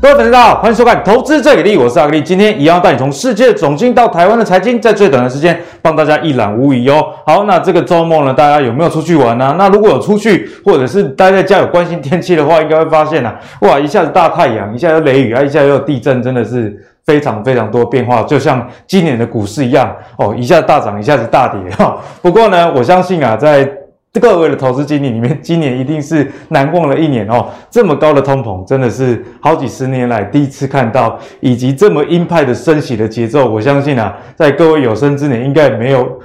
各位粉丝大家好，欢迎收看《投资最给力》，我是阿力。今天一样带你从世界总经到台湾的财经，在最短的时间帮大家一览无遗哦。好，那这个周末呢，大家有没有出去玩呢、那如果有出去，或者是待在家有关心天气的话，应该会发现啊，哇，一下子大太阳，一下又雷雨啊，一下又有地震，真的是非常非常多变化，就像今年的股市一样哦，一下大涨，一下子大跌哈。不过呢，我相信啊，在各位的投资经理里面，今年一定是难忘的一年哦。这么高的通膨，真的是好几十年来第一次看到，以及这么鹰派的升息的节奏，我相信啊，在各位有生之年应该没有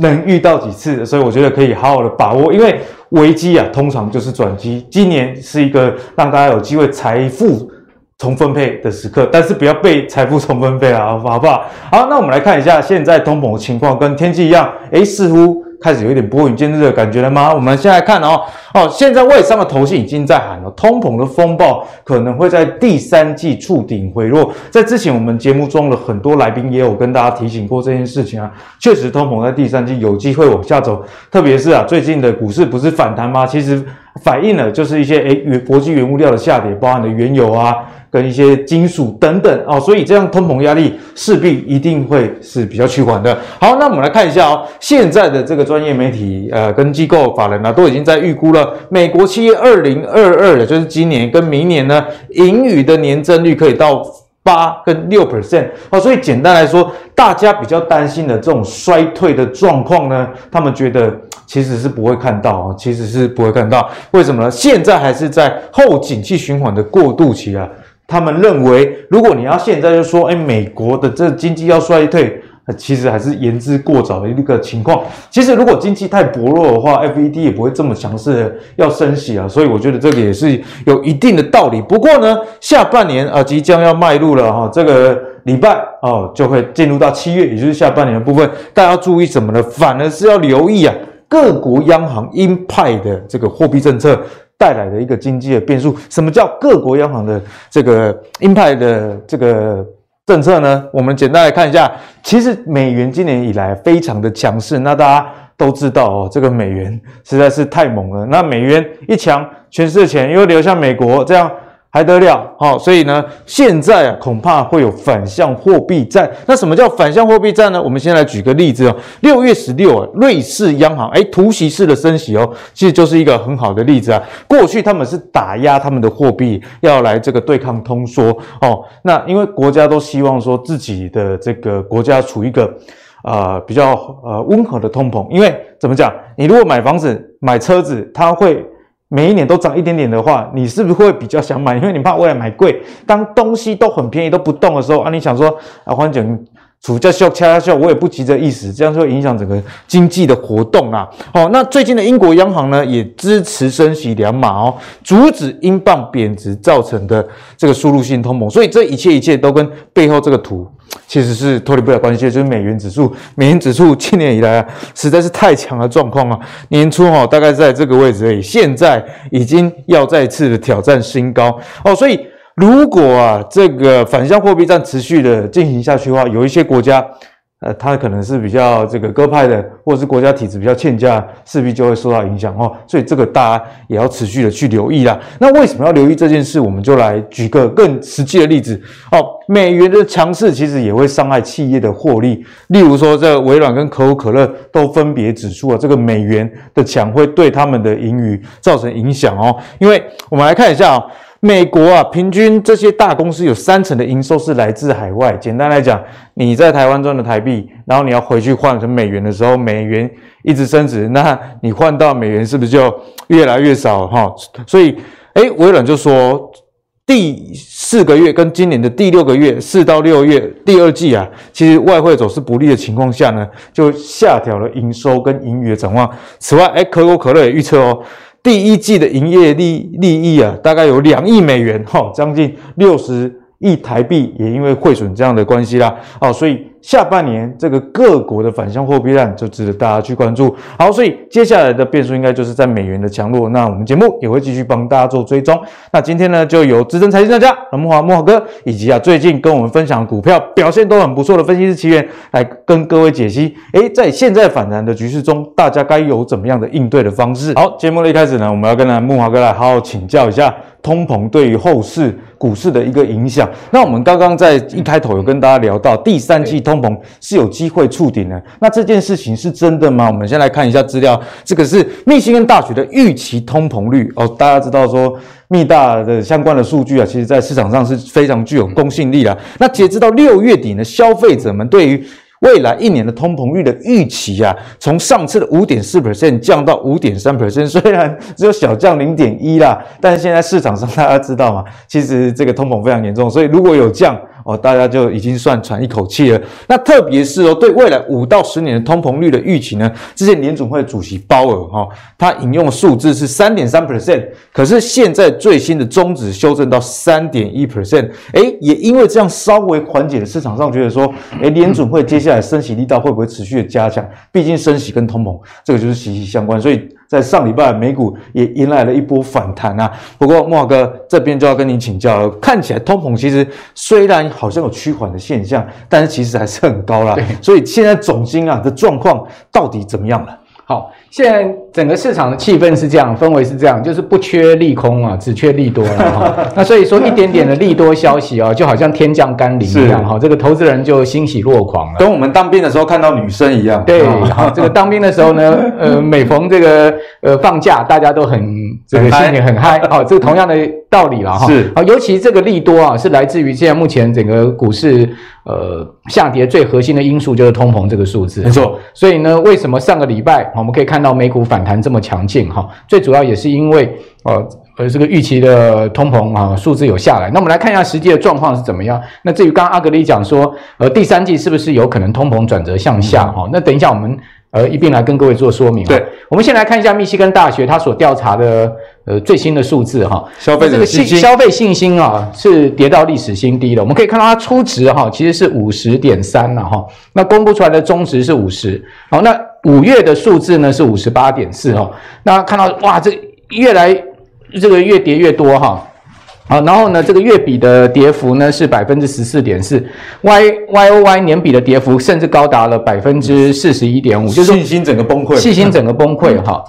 能遇到几次，所以我觉得可以好好的把握，因为危机啊，通常就是转机。今年是一个让大家有机会财富重分配的时刻，但是不要被财富重分配啊，好不好？好，那我们来看一下现在通膨的情况，跟天气一样，诶，似乎。开始有一点拨云见日的感觉了吗？我们先来看哦，哦，现在外商的投信已经在喊了，通膨的风暴可能会在第三季触顶回落。在之前我们节目中的很多来宾也有跟大家提醒过这件事情啊，确实通膨在第三季有机会往下走，特别是啊，最近的股市不是反弹吗？其实反映了就是一些诶原国际原物料的下跌，包含的原油啊。跟一些金属等等哦，所以这样通膨压力势必一定会是比较趋缓的。好，那我们来看一下哦，现在的这个专业媒体呃跟机构法人呢、啊，都已经在预估了美国企业二零二二的，就是今年跟明年呢，盈余的年增率可以到八跟六 percent 哦。所以简单来说，大家比较担心的这种衰退的状况呢，他们觉得其实是不会看到啊，其实是不会看到。为什么呢？现在还是在后景气循环的过渡期啊。他们认为，如果你要现在就说，哎，美国的这经济要衰退，其实还是言之过早的一个情况。其实，如果经济太薄弱的话，FED 也不会这么强势的要升息啊。所以，我觉得这个也是有一定的道理。不过呢，下半年啊，即将要迈入了哈，这个礼拜哦，就会进入到七月，也就是下半年的部分，大家要注意什么呢？反而是要留意啊，各国央行鹰派的这个货币政策。带来的一个经济的变数，什么叫各国央行的这个鹰派的这个政策呢？我们简单来看一下，其实美元今年以来非常的强势，那大家都知道哦，这个美元实在是太猛了，那美元一强，全世界钱又流向美国，这样。还得了，好，所以呢，现在啊，恐怕会有反向货币战。那什么叫反向货币战呢？我们先来举个例子哦。六月十六啊，瑞士央行诶突袭式的升息哦，其实就是一个很好的例子啊。过去他们是打压他们的货币，要来这个对抗通缩哦。那因为国家都希望说自己的这个国家处于一个呃比较呃温和的通膨，因为怎么讲？你如果买房子、买车子，它会。每一年都涨一点点的话，你是不是会比较想买？因为你怕未来买贵。当东西都很便宜都不动的时候啊，你想说啊，环境处在笑掐笑，我也不急着意思，这样就会影响整个经济的活动啊。哦，那最近的英国央行呢，也支持升息两码哦，阻止英镑贬值造成的这个输入性通膨。所以这一切一切都跟背后这个图。其实是脱离不了关系，就是美元指数。美元指数今年以来啊，实在是太强的状况啊。年初哈、哦，大概在这个位置而已，现在已经要再次的挑战新高哦。所以，如果啊，这个反向货币战持续的进行下去的话，有一些国家。呃，它可能是比较这个鸽派的，或者是国家体制比较欠佳，势必就会受到影响哦。所以这个大家也要持续的去留意啦。那为什么要留意这件事？我们就来举个更实际的例子哦。美元的强势其实也会伤害企业的获利，例如说，这微软跟可口可乐都分别指出了这个美元的强会对他们的盈余造成影响哦。因为我们来看一下哦。美国啊，平均这些大公司有三成的营收是来自海外。简单来讲，你在台湾赚的台币，然后你要回去换成美元的时候，美元一直升值，那你换到美元是不是就越来越少哈？所以，诶，微软就说，第四个月跟今年的第六个月，四到六月第二季啊，其实外汇走势不利的情况下呢，就下调了营收跟盈余的展望。此外，诶，可口可乐也预测哦。第一季的营业利利益啊，大概有两亿美元，哈，将近六十亿台币，也因为汇损这样的关系啦，哦，所以下半年这个各国的反向货币战就值得大家去关注。好，所以接下来的变数应该就是在美元的强弱。那我们节目也会继续帮大家做追踪。那今天呢，就由资深财经专家蓝慕驊慕驊哥，以及啊最近跟我们分享股票表现都很不错的分析师奇源来跟各位解析。诶，在现在反弹的局势中，大家该有怎么样的应对的方式？好，节目的一开始呢，我们要跟蓝慕驊哥来好好请教一下。通膨对于后市股市的一个影响。那我们刚刚在一开头有跟大家聊到，第三季通膨是有机会触顶的。那这件事情是真的吗？我们先来看一下资料，这个是密西根大学的预期通膨率哦。大家知道说密大的相关的数据啊，其实在市场上是非常具有公信力的。那截止到六月底呢，消费者们对于未来一年的通膨率的预期啊，从上次的五点四 percent 降到五点三 percent，虽然只有小降零点一啦，但是现在市场上大家知道嘛，其实这个通膨非常严重，所以如果有降。哦，大家就已经算喘一口气了。那特别是哦，对未来五到十年的通膨率的预期呢？之前联准会主席鲍尔哈，他引用的数字是三点三 percent，可是现在最新的终值修正到三点一 percent。诶，也因为这样稍微缓解了市场上觉得说，诶，联准会接下来升息力道会不会持续的加强？毕竟升息跟通膨这个就是息息相关，所以。在上礼拜，美股也迎来了一波反弹啊。不过，慕驊哥这边就要跟你请教了。看起来通膨其实虽然好像有趋缓的现象，但是其实还是很高啦。所以现在总金啊的状况到底怎么样了？好，现在整个市场的气氛是这样，氛围是这样，就是不缺利空啊，只缺利多了哈。那所以说一点点的利多消息啊，就好像天降甘霖一样哈，这个投资人就欣喜若狂了，跟我们当兵的时候看到女生一样。对，好，这个当兵的时候呢，呃，每逢这个呃放假，大家都很这个心情很嗨，好，这个同样的道理了哈。是，好，尤其这个利多啊，是来自于现在目前整个股市。呃，下跌最核心的因素就是通膨这个数字，没错。所以呢，为什么上个礼拜我们可以看到美股反弹这么强劲？哈，最主要也是因为呃呃这个预期的通膨啊数字有下来。那我们来看一下实际的状况是怎么样。那至于刚刚阿格力讲说，呃，第三季是不是有可能通膨转折向下？哈、那等一下我们。呃，一并来跟各位做说明。对，我们先来看一下密西根大学它所调查的呃最新的数字哈，消费这个信消费信心啊是跌到历史新低了。我们可以看到它初值哈其实是五十点三了哈，那公布出来的终值是五十。好，那五月的数字呢是五十八点四哈，那看到哇，这越来这个越跌越多哈。好，然后呢，这个月比的跌幅呢是百分之十四点四，Y Y O Y 年比的跌幅甚至高达了百分之四十一点五，就是信心整个崩溃，信心整个崩溃哈。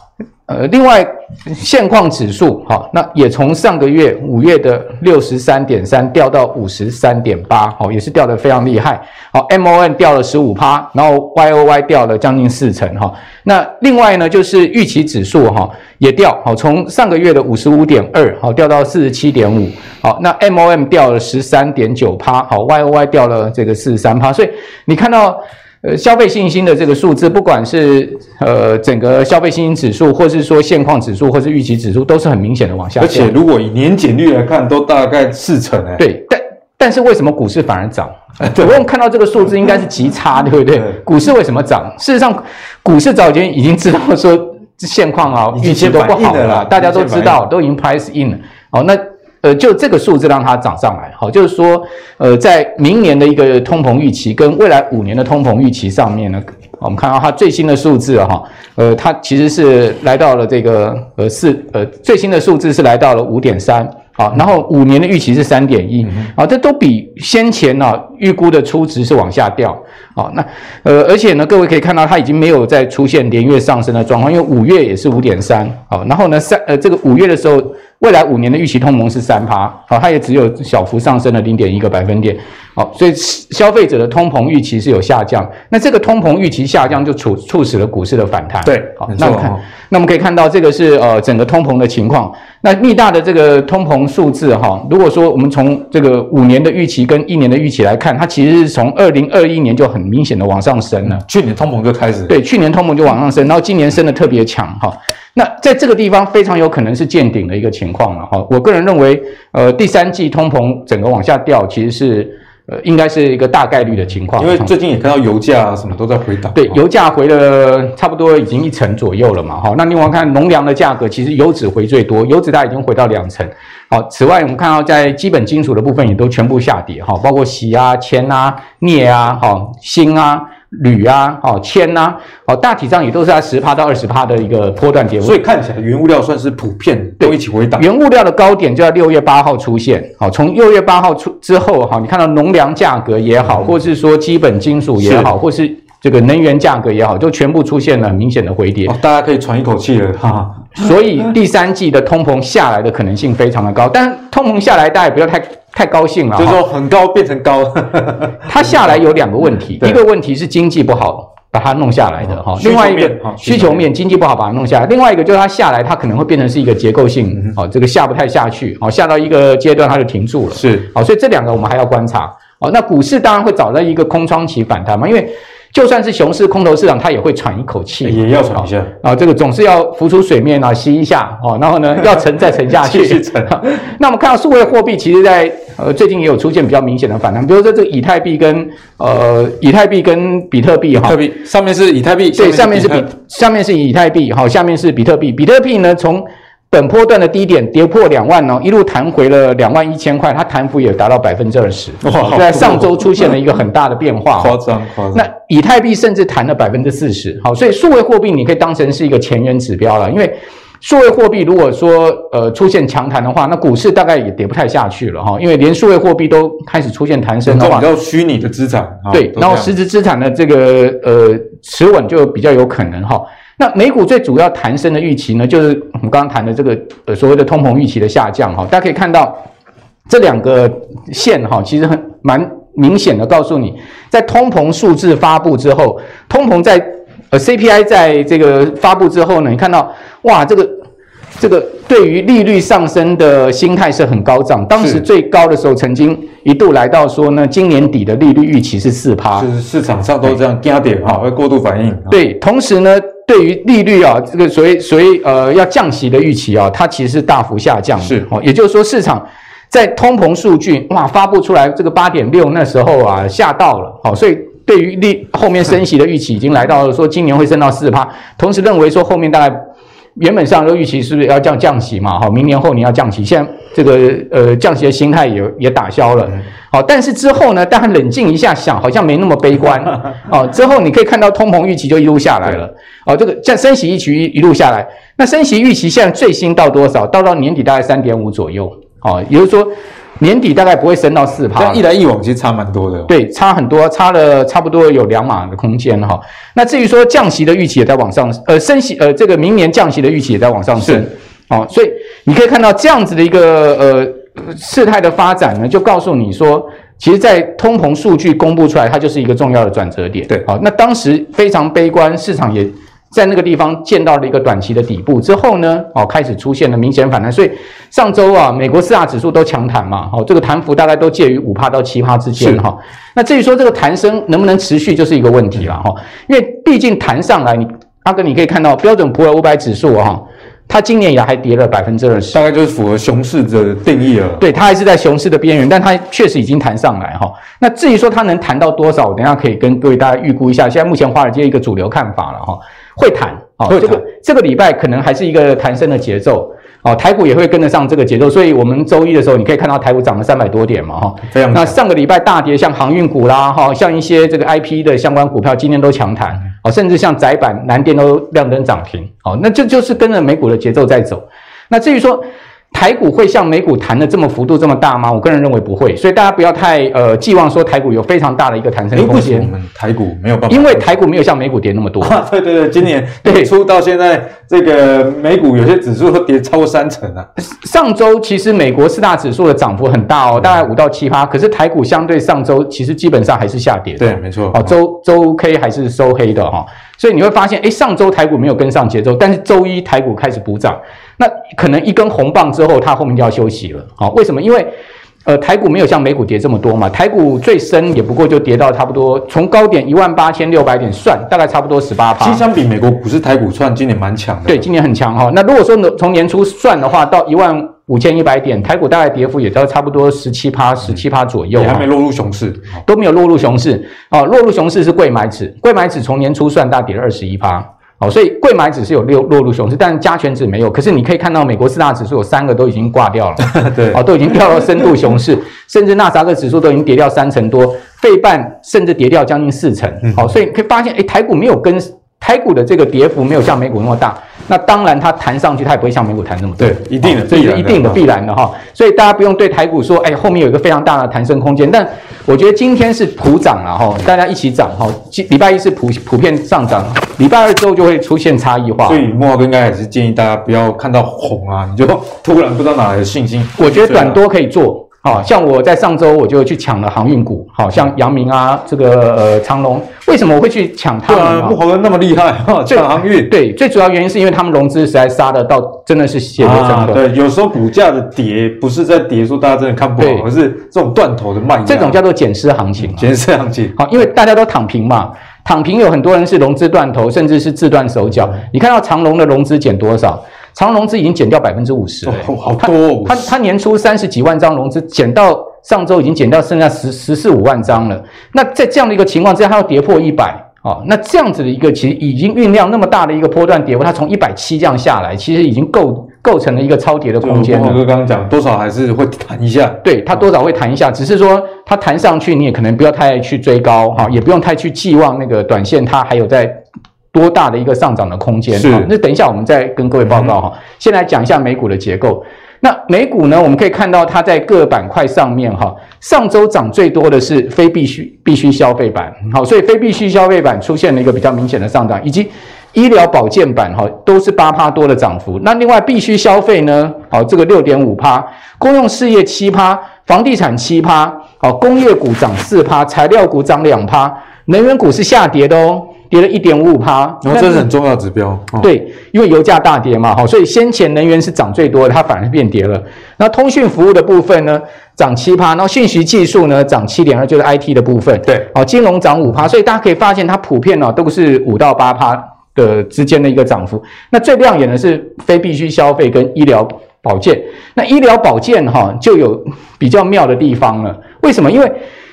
呃，另外现况指数好，那也从上个月五月的六十三点三掉到五十三点八，好，也是掉得非常厉害。好，MOM 掉了十五趴，然后 YOY 掉了将近四成哈。那另外呢，就是预期指数哈也掉，好，从上个月的五十五点二好掉到四十七点五，好，那 MOM 掉了十三点九趴，好，YOY 掉了这个四十三趴，所以你看到。呃，消费信心的这个数字，不管是呃整个消费信心指数，或是说现况指数，或是预期指数，都是很明显的往下。而且如果以年减率来看，都大概四成哎。对，但但是为什么股市反而涨？对，我们看到这个数字应该是极差，对不对？股市为什么涨？事实上，股市早前已经知道说现况啊，预期都不好了，大家都知道，都已经 price in 了。好，那。呃，就这个数字让它涨上来，好，就是说，呃，在明年的一个通膨预期跟未来五年的通膨预期上面呢，我们看到它最新的数字哈，呃，它其实是来到了这个呃四呃最新的数字是来到了五点三，好，然后五年的预期是三点一，啊，这都比先前呢预估的初值是往下掉，好，那呃，而且呢，各位可以看到它已经没有再出现连月上升的状况，因为五月也是五点三，好，然后呢三呃这个五月的时候。未来五年的预期通膨是三趴，好，它也只有小幅上升了零点一个百分点，好，所以消费者的通膨预期是有下降，那这个通膨预期下降就促促使了股市的反弹，对，好，那我们看，那我们可以看到这个是呃整个通膨的情况，那密大的这个通膨数字哈，如果说我们从这个五年的预期跟一年的预期来看，它其实是从二零二一年就很明显的往上升了，去年通膨就开始，对，去年通膨就往上升，然后今年升的特别强哈。那在这个地方非常有可能是见顶的一个情况了哈。我个人认为，呃，第三季通膨整个往下掉，其实是呃，应该是一个大概率的情况。因为最近也看到油价啊什么都在回档。对，油价回了差不多已经一成左右了嘛，哈。那另外看农粮的价格，其实油脂回最多，油脂它已经回到两成。好，此外我们看到在基本金属的部分也都全部下跌，哈，包括锡啊、铅啊、镍啊、哈、锌啊。铝啊，哦，铅呐，哦，大体上也都是在十趴到二十趴的一个波段跌幅，所以看起来原物料算是普遍都一起回档。原物料的高点就在六月八号出现，好，从六月八号出之后，哈，你看到农粮价格也好，或是说基本金属也好，或是这个能源价格也好，就全部出现了明显的回跌，大家可以喘一口气了，哈。所以第三季的通膨下来的可能性非常的高，但通膨下来大家也不要太。太高兴了，就是说很高变成高，它下来有两个问题，一个问题是经济不好把它弄下来的哈，另外一个需求面经济不好把它弄下来，另外一个就是它下来它可能会变成是一个结构性，哦这个下不太下去，哦下到一个阶段它就停住了，是。好，所以这两个我们还要观察，哦，那股市当然会找到一个空窗期反弹嘛，因为。就算是熊市、空头市场，它也会喘一口气，也要喘一下啊。这个总是要浮出水面啊，吸一下哦。然后呢，要沉再沉下去。那我们看到数位货币，其实在呃最近也有出现比较明显的反弹，比如说这个以太币跟呃以太币跟比特币哈。特币上面是以太币，对，上面是比上面是以太币，好，下面是比特币。比特币呢，从本波段的低点跌破两万哦，一路弹回了两万一千块，它弹幅也达到百分之二十。哇！在上周出现了一个很大的变化，夸张夸张。那以太币甚至弹了百分之四十。好，所以数位货币你可以当成是一个前沿指标了，因为数位货币如果说呃出现强弹的话，那股市大概也跌不太下去了哈，因为连数位货币都开始出现弹升的话，比较虚拟的资产对，然后实质资产的这个呃持稳就比较有可能哈。那美股最主要弹升的预期呢，就是我们刚刚谈的这个呃所谓的通膨预期的下降哈，大家可以看到这两个线哈，其实很蛮明显的告诉你，在通膨数字发布之后，通膨在呃 CPI 在这个发布之后呢，你看到哇这个。这个对于利率上升的心态是很高涨，当时最高的时候曾经一度来到说呢，今年底的利率预期是四趴，就是市场上都这样加点哈，会过度反应。对，同时呢，对于利率啊，这个所谓所谓呃要降息的预期啊，它其实是大幅下降的。是哦，也就是说市场在通膨数据哇发布出来这个八点六那时候啊吓到了，好，所以对于利后面升息的预期已经来到了说今年会升到四趴，同时认为说后面大概。原本上都预期是不是要降降息嘛？哈，明年后年要降息，现在这个呃降息的心态也也打消了。好，但是之后呢，大家冷静一下想，好像没那么悲观。哦，之后你可以看到通膨预期就一路下来了。哦，这个降升息预期一一路下来，那升息预期现在最新到多少？到到年底大概三点五左右。哦，也就是说。年底大概不会升到四趴，但一来一往其实差蛮多的。对，差很多，差了差不多有两码的空间哈。那至于说降息的预期也在往上，呃，升息，呃，这个明年降息的预期也在往上升。是，哦，所以你可以看到这样子的一个呃事态的发展呢，就告诉你说，其实，在通膨数据公布出来，它就是一个重要的转折点。对，好，那当时非常悲观，市场也。在那个地方见到了一个短期的底部之后呢，哦，开始出现了明显反弹，所以上周啊，美国四大指数都强弹嘛，哦，这个弹幅大概都介于五帕到七帕之间哈。那至于说这个弹升能不能持续，就是一个问题了哈，因为毕竟弹上来，你阿哥你可以看到标准普尔五百指数哈，它今年以来还跌了百分之二十，大概就是符合熊市的定义了。对，它还是在熊市的边缘，但它确实已经弹上来哈。那至于说它能弹到多少，我等一下可以跟各位大家预估一下，现在目前华尔街一个主流看法了哈。会弹哦，这个这个礼拜可能还是一个弹升的节奏哦，台股也会跟得上这个节奏，所以我们周一的时候，你可以看到台股涨了三百多点嘛哈。这样。那上个礼拜大跌，像航运股啦哈，像一些这个 IP 的相关股票，今天都强弹哦，甚至像窄板、南电都亮灯涨停哦，那这就是跟着美股的节奏在走。那至于说。台股会像美股弹的这么幅度这么大吗？我个人认为不会，所以大家不要太呃寄望说台股有非常大的一个弹升空间。我们台股没有办法，因为台股没有像美股跌那么多。啊、对对对，今年对初到现在，这个美股有些指数都跌超过三成啊。上周其实美国四大指数的涨幅很大哦，大概五到七趴，可是台股相对上周其实基本上还是下跌的。对，没错。哦，周周 K 还是收黑的哈、哦，所以你会发现，诶，上周台股没有跟上节奏，但是周一台股开始补涨。那可能一根红棒之后，它后面就要休息了。好，为什么？因为，呃，台股没有像美股跌这么多嘛。台股最深也不过就跌到差不多从高点一万八千六百点算，大概差不多十八趴。其实相比美国股市，台股算今年蛮强的。对，今年很强哈。那如果说从年初算的话，到一万五千一百点，台股大概跌幅也到差不多十七趴、十七趴左右，也还没落入熊市，都没有落入熊市哦。落入熊市是贵买指，贵买指从年初算大跌了二十一趴，哦，所以贵买指是有六落入熊市，但加权指没有。可是你可以看到，美国四大指数有三个都已经挂掉了，对，哦，都已经掉到深度熊市，甚至纳斯达克指数都已经跌掉三成多，费半甚至跌掉将近四成，好、哦，所以可以发现，哎，台股没有跟。台股的这个跌幅没有像美股那么大，那当然它弹上去，它也不会像美股弹那么多。对，一定的，这是一定的必然的哈。所以大家不用对台股说，哎，后面有一个非常大的弹升空间。但我觉得今天是普涨了哈，大家一起涨哈。礼拜一是普普遍上涨，礼拜二之后就会出现差异化。所以慕驊哥应该也是建议大家不要看到红啊，你就突然不知道哪来的信心。我觉得短多可以做。好像我在上周我就去抢了航运股，好像阳明啊，这个呃长荣，为什么我会去抢它们？慕驊哥那么厉害，抢航运。对，最主要原因是因为他们融资实在杀的到，真的是血流成河。对，有时候股价的跌不是在跌，说大家真的看不好，而是这种断头的卖压。这种叫做减失行情，减失行情。好，因为大家都躺平嘛，躺平有很多人是融资断头，甚至是自断手脚。你看到长荣的融资减多少？长融资已经减掉百分之五十，好多、哦。他他年初三十几万张融资，减到上周已经减掉剩下十十四五万张了。那在这样的一个情况之下，它要跌破一百啊，那这样子的一个其实已经酝酿那么大的一个波段跌幅，它从一百七这样下来，其实已经构构成了一个超跌的空间。慕驊哥刚刚讲，多少还是会弹一下，对，它多少会弹一下，只是说它弹上去，你也可能不要太去追高哈，也不用太去寄望那个短线它还有在。多大的一个上涨的空间？是。那等一下我们再跟各位报告哈。嗯、先来讲一下美股的结构。那美股呢，我们可以看到它在各板块上面哈，上周涨最多的是非必需必需消费板，好，所以非必需消费板出现了一个比较明显的上涨，以及医疗保健板哈，都是八趴多的涨幅。那另外必须消费呢，好，这个六点五趴，公用事业七趴，房地产七趴，好，工业股涨四趴，材料股涨两趴，能源股是下跌的哦。跌了一点五五趴，然后这是很重要的指标。哦、对，因为油价大跌嘛，好，所以先前能源是涨最多的，它反而变跌了。那通讯服务的部分呢，涨七趴，然后讯息技术呢涨七点二，就是 IT 的部分。对，好，金融涨五趴，所以大家可以发现它普遍呢都是五到八趴的之间的一个涨幅。那最亮眼的是非必需消费跟医疗保健。那医疗保健哈就有比较妙的地方了，为什么？因为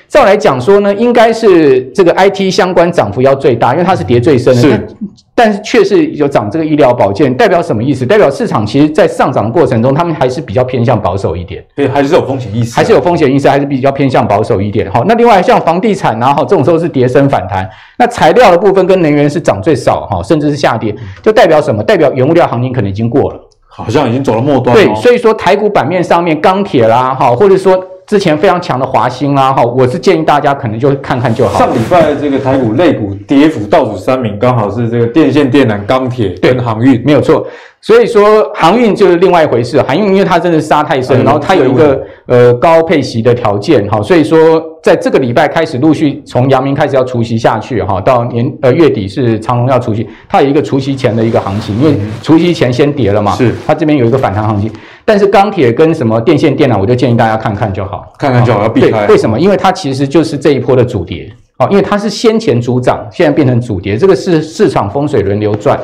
照来讲说呢，应该是这个 IT 相关涨幅要最大，因为它是跌最深的。是，但是却是有涨这个医疗保健，代表什么意思？代表市场其实在上涨的过程中，他们还是比较偏向保守一点。对，还是有风险意识，还是有风险意识，还是比较偏向保守一点。好，那另外像房地产然后这种时候是跌升反弹。那材料的部分跟能源是涨最少哈，甚至是下跌，就代表什么？代表原物料行情可能已经过了，好像已经走了末端。对，所以说台股版面上面钢铁啦，哈，或者说。之前非常强的华兴啦，哈，我是建议大家可能就看看就好。上礼拜这个台股类股跌幅倒数三名，刚好是这个电线电缆、钢铁跟航运，没有错。所以说航运就是另外一回事，航运因为它真的杀太深，然后它有一个呃高配息的条件哈，所以说在这个礼拜开始陆续从阳明开始要除息下去哈，到年呃月底是长隆要除息，它有一个除息前的一个行情，因为除息前先跌了嘛，是它这边有一个反弹行情，但是钢铁跟什么电线电缆，我就建议大家看看就好，看看就好，要避开。为什么？因为它其实就是这一波的主跌，好，因为它是先前主涨，现在变成主跌，这个是市场风水轮流转。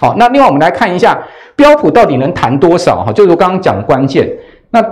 好，那另外我们来看一下。标普到底能弹多少？哈，就是我刚刚讲的关键。那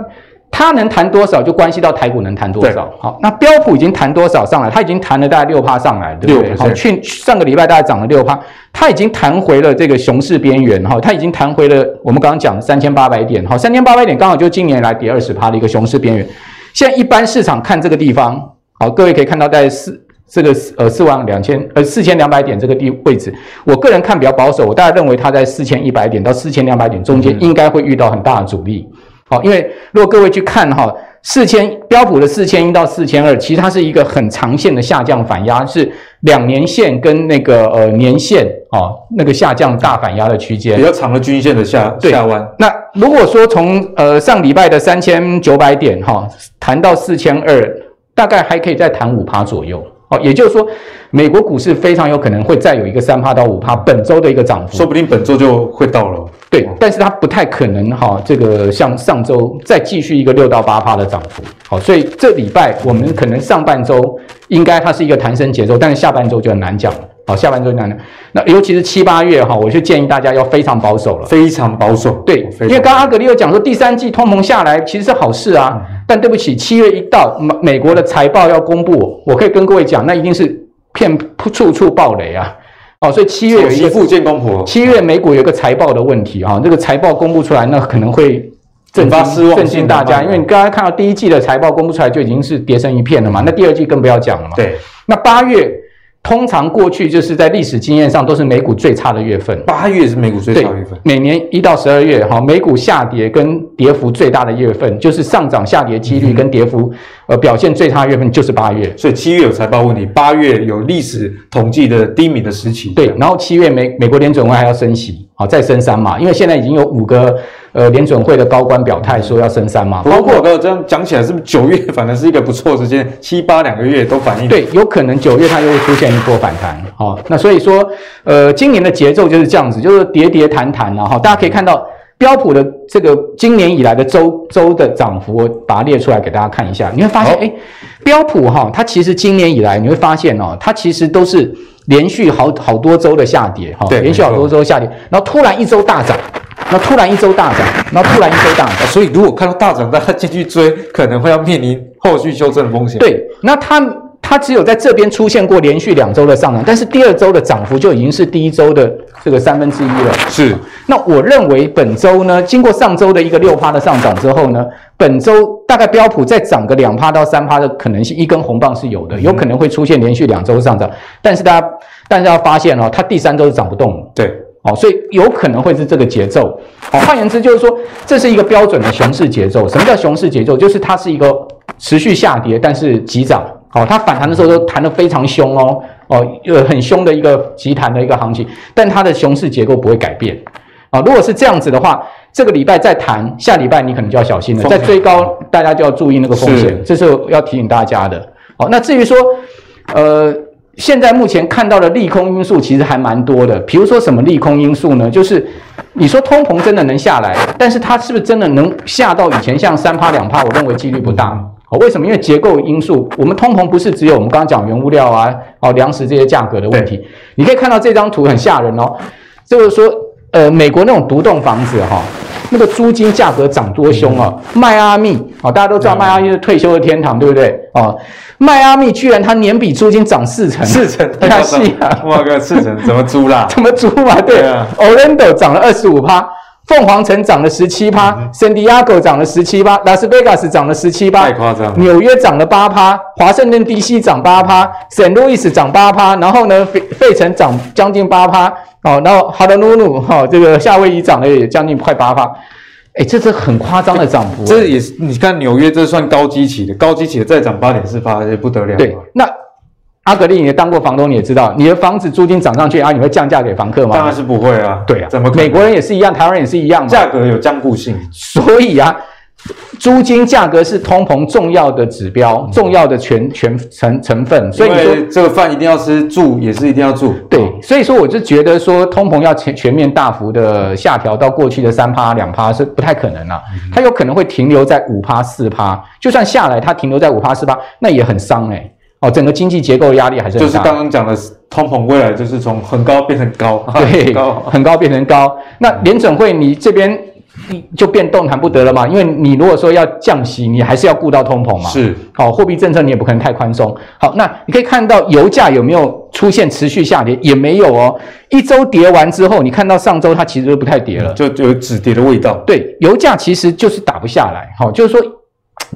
它能弹多少，就关系到台股能弹多少。好，那标普已经弹多少上来？它已经弹了大概六趴上来，对不对？好，去上个礼拜大概涨了六趴，它已经弹回了这个熊市边缘。哈，它已经弹回了我们刚刚讲的三千八百点。好，三千八百点刚好就今年来跌二十趴的一个熊市边缘。现在一般市场看这个地方，好，各位可以看到在四。这个呃四万两千呃四千两百点这个地位置，我个人看比较保守，我大概认为它在四千一百点到四千两百点中间应该会遇到很大的阻力。好，因为如果各位去看哈，四千标普的四千一到四千二，其实它是一个很长线的下降反压，是两年线跟那个呃年线啊那个下降大反压的区间，比较长的均线的下下弯。那如果说从呃上礼拜的三千九百点哈谈到四千二，大概还可以再谈五趴左右。哦，也就是说，美国股市非常有可能会再有一个三趴到五趴，本周的一个涨幅，说不定本周就会到了。对，但是它不太可能哈，这个像上周再继续一个六到八趴的涨幅，好，所以这礼拜我们可能上半周应该它是一个弹升节奏，但是下半周就很难讲了，好，下半周难讲。那尤其是七八月哈，我就建议大家要非常保守了，非常保守。对，因为刚刚阿格里有讲说第三季通膨下来其实是好事啊，但对不起，七月一到，美美国的财报要公布，我可以跟各位讲，那一定是片处处爆雷啊。哦，所以七月有一个复见公婆，七月美股有个财报的问题啊，这个财报公布出来，那可能会震惊震惊大家，因为你刚才看到第一季的财报公布出来就已经是跌成一片了嘛，那第二季更不要讲了嘛。对，那八月。通常过去就是在历史经验上都是美股最差的月份，八月是美股最差的月份。每年一到十二月，哈，美股下跌跟跌幅最大的月份，就是上涨下跌几率跟跌幅，呃，表现最差的月份就是八月。所以七月有财报问题，八月有历史统计的低迷的时期。对，然后七月美美国联准会还要升息，好，再升三嘛，因为现在已经有五个。呃，联准会的高官表态说要升三嘛，包括这样讲起来，是不是九月反而是一个不错时间？七八两个月都反映对，有可能九月它又会出现一波反弹。好，那所以说，呃，今年的节奏就是这样子，就是跌跌弹弹了哈。大家可以看到标普的这个今年以来的周周的涨幅，我把它列出来给大家看一下，你会发现，哎，标普哈，它其实今年以来你会发现哦，它其实都是连续好好多周的下跌哈，连续好多周下跌，然后突然一周大涨。那突然一周大涨，然后突然一周大涨，所以如果看到大涨，大家进去追，可能会要面临后续修正的风险。对，那它它只有在这边出现过连续两周的上涨，但是第二周的涨幅就已经是第一周的这个三分之一了。是，那我认为本周呢，经过上周的一个六趴的上涨之后呢，本周大概标普再涨个两趴到三趴的可能性，一根红棒是有的，有可能会出现连续两周上涨，但是大家但是要发现哦，它第三周是涨不动了。对。哦，所以有可能会是这个节奏。哦，换言之就是说，这是一个标准的熊市节奏。什么叫熊市节奏？就是它是一个持续下跌，但是急涨。哦，它反弹的时候都弹得非常凶哦，哦，呃，很凶的一个急弹的一个行情，但它的熊市结构不会改变。啊，如果是这样子的话，这个礼拜再弹，下礼拜你可能就要小心了。在追高，大家就要注意那个风险，这是要提醒大家的。好，那至于说，呃。现在目前看到的利空因素其实还蛮多的，比如说什么利空因素呢？就是你说通膨真的能下来，但是它是不是真的能下到以前像三趴两趴？我认为几率不大。哦，为什么？因为结构因素，我们通膨不是只有我们刚刚讲原物料啊、哦粮食这些价格的问题。你可以看到这张图很吓人哦，就是说，呃，美国那种独栋房子哈、哦，那个租金价格涨多凶啊！迈阿密啊，大家都知道迈阿密是退休的天堂，对不对？哦。迈阿密居然它年比租金涨四成，四成太细啊！哇个四成怎么租啦？怎么租嘛？对啊，Orlando 涨了二十五趴，凤凰城涨了十七趴，San Diego 涨了十七趴，拉斯维加斯涨了十七趴，太夸张。纽约涨了八趴，华盛顿 DC 涨八趴，Saint Louis 涨八趴，然后呢，费费城涨将近八趴，哦，然后哈德努努哈这个夏威夷涨了也将近快八趴。哎，这是很夸张的涨幅。这也是你看纽约，这算高基期的，高基期的再涨八点四八，也不得了。对，那阿格力，你也当过房东，你也知道，你的房子租金涨上去啊，你会降价给房客吗？当然是不会啊。对啊，怎么？美国人也是一样，台湾人也是一样，价格有僵固性。所以啊。租金价格是通膨重要的指标，重要的全全成成分，所以说这个饭一定要吃，住也是一定要住。对，所以说我就觉得说通膨要全全面大幅的下调到过去的三趴两趴是不太可能了，它有可能会停留在五趴四趴，就算下来它停留在五趴四趴，那也很伤哎、欸。哦，整个经济结构的压力还是很大。就是刚刚讲的通膨未来就是从很高变成高，对，很高很高变成高。那联准会你这边。就变动弹不得了嘛，因为你如果说要降息，你还是要顾到通膨嘛。是，好，货币政策你也不可能太宽松。好，那你可以看到油价有没有出现持续下跌？也没有哦。一周跌完之后，你看到上周它其实都不太跌了，就有止跌的味道。对，油价其实就是打不下来。好，就是说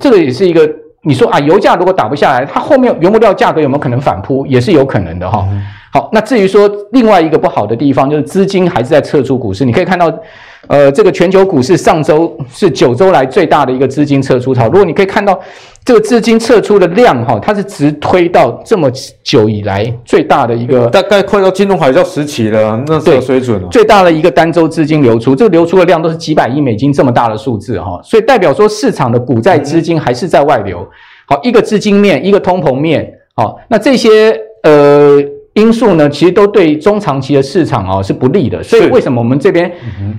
这个也是一个，你说啊，油价如果打不下来，它后面原物料价格有没有可能反扑？也是有可能的哈。嗯、好，那至于说另外一个不好的地方，就是资金还是在撤出股市。你可以看到。呃，这个全球股市上周是九周来最大的一个资金撤出潮。如果你可以看到这个资金撤出的量哈，它是直推到这么久以来最大的一个，大概快到金融海啸时期了，那这个水准了。最大的一个单周资金流出，这个流出的量都是几百亿美金这么大的数字哈，所以代表说市场的股债资金还是在外流。好，一个资金面，一个通膨面，好，那这些呃。因因素呢，其实都对中长期的市场哦是不利的。所以为什么我们这边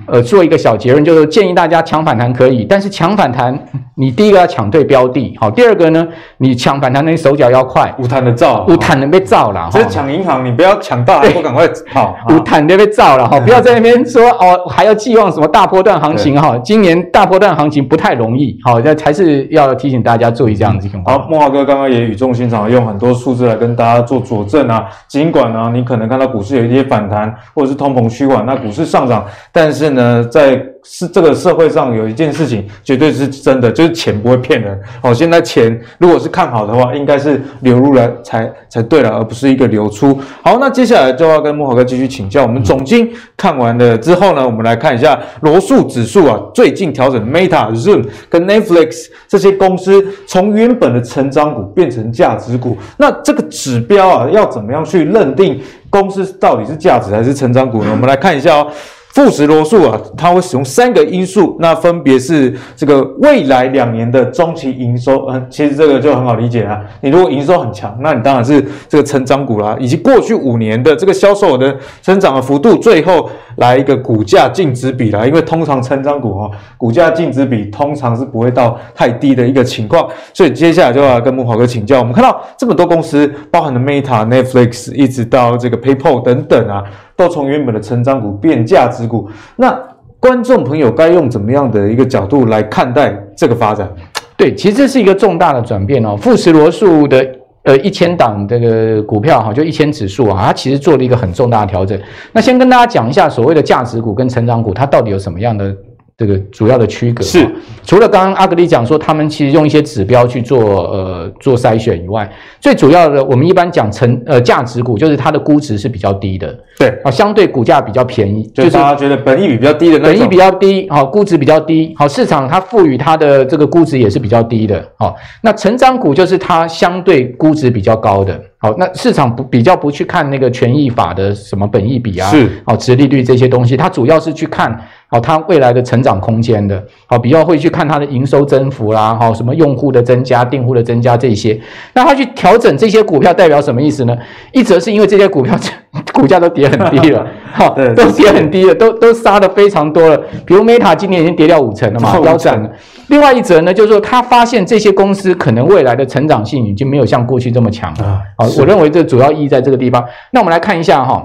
呃做一个小结论，就是建议大家抢反弹可以，但是抢反弹你第一个要抢对标的，好，第二个呢，你抢反弹那手脚要快。无弹的造，无弹的被造了。所以抢银行，你不要抢大，不赶快跑。无弹的被造了哈，不要在那边说哦，还要寄望什么大波段行情哈。今年大波段行情不太容易，好，那还是要提醒大家注意这样子。好，莫华哥刚刚也语重心长用很多数字来跟大家做佐证啊。尽管呢，你可能看到股市有一些反弹，或者是通膨趋缓，那股市上涨，但是呢，在是这个社会上有一件事情绝对是真的，就是钱不会骗人。好，现在钱如果是看好的话，应该是流入来才才对了，而不是一个流出。好，那接下来就要跟慕驊哥继续请教。我们总经看完了之后呢，我们来看一下罗素指数啊，最近调整 Meta、Zoom 跟 Netflix 这些公司从原本的成长股变成价值股，那这个指标啊，要怎么样去认定公司到底是价值还是成长股呢？我们来看一下哦。富时罗素啊，它会使用三个因素，那分别是这个未来两年的中期营收，嗯，其实这个就很好理解啊。你如果营收很强，那你当然是这个成长股啦，以及过去五年的这个销售的增长的幅度，最后来一个股价净值比啦。因为通常成长股哈，股价净值比通常是不会到太低的一个情况，所以接下来就要跟木华哥请教。我们看到这么多公司，包含了 Meta、Netflix，一直到这个 PayPal 等等啊。都从原本的成长股变价值股，那观众朋友该用怎么样的一个角度来看待这个发展？对，其实这是一个重大的转变哦。富时罗素的呃一千档这个股票哈，就一千指数啊，它其实做了一个很重大的调整。那先跟大家讲一下所谓的价值股跟成长股，它到底有什么样的？这个主要的区隔是，除了刚刚阿格力讲说，他们其实用一些指标去做呃做筛选以外，最主要的我们一般讲成呃价值股，就是它的估值是比较低的，对。啊，相对股价比较便宜，就是大家觉得本益比比较低的本益比较低，好，估值比较低，好，市场它赋予它的这个估值也是比较低的，好，那成长股就是它相对估值比较高的。好，那市场不比较不去看那个权益法的什么本益比啊，是，好，殖利率这些东西，它主要是去看好它未来的成长空间的，好，比较会去看它的营收增幅啦，好，什么用户的增加、订户的增加这些，那它去调整这些股票代表什么意思呢？一则是因为这些股票 股价都跌很低了，好，都跌很低了，都都杀得非常多了，比如 Meta 今年已经跌掉五成了嘛，腰斩了。另外一则呢，就是说他发现这些公司可能未来的成长性已经没有像过去这么强了。好，我认为这主要意义在这个地方。那我们来看一下哈，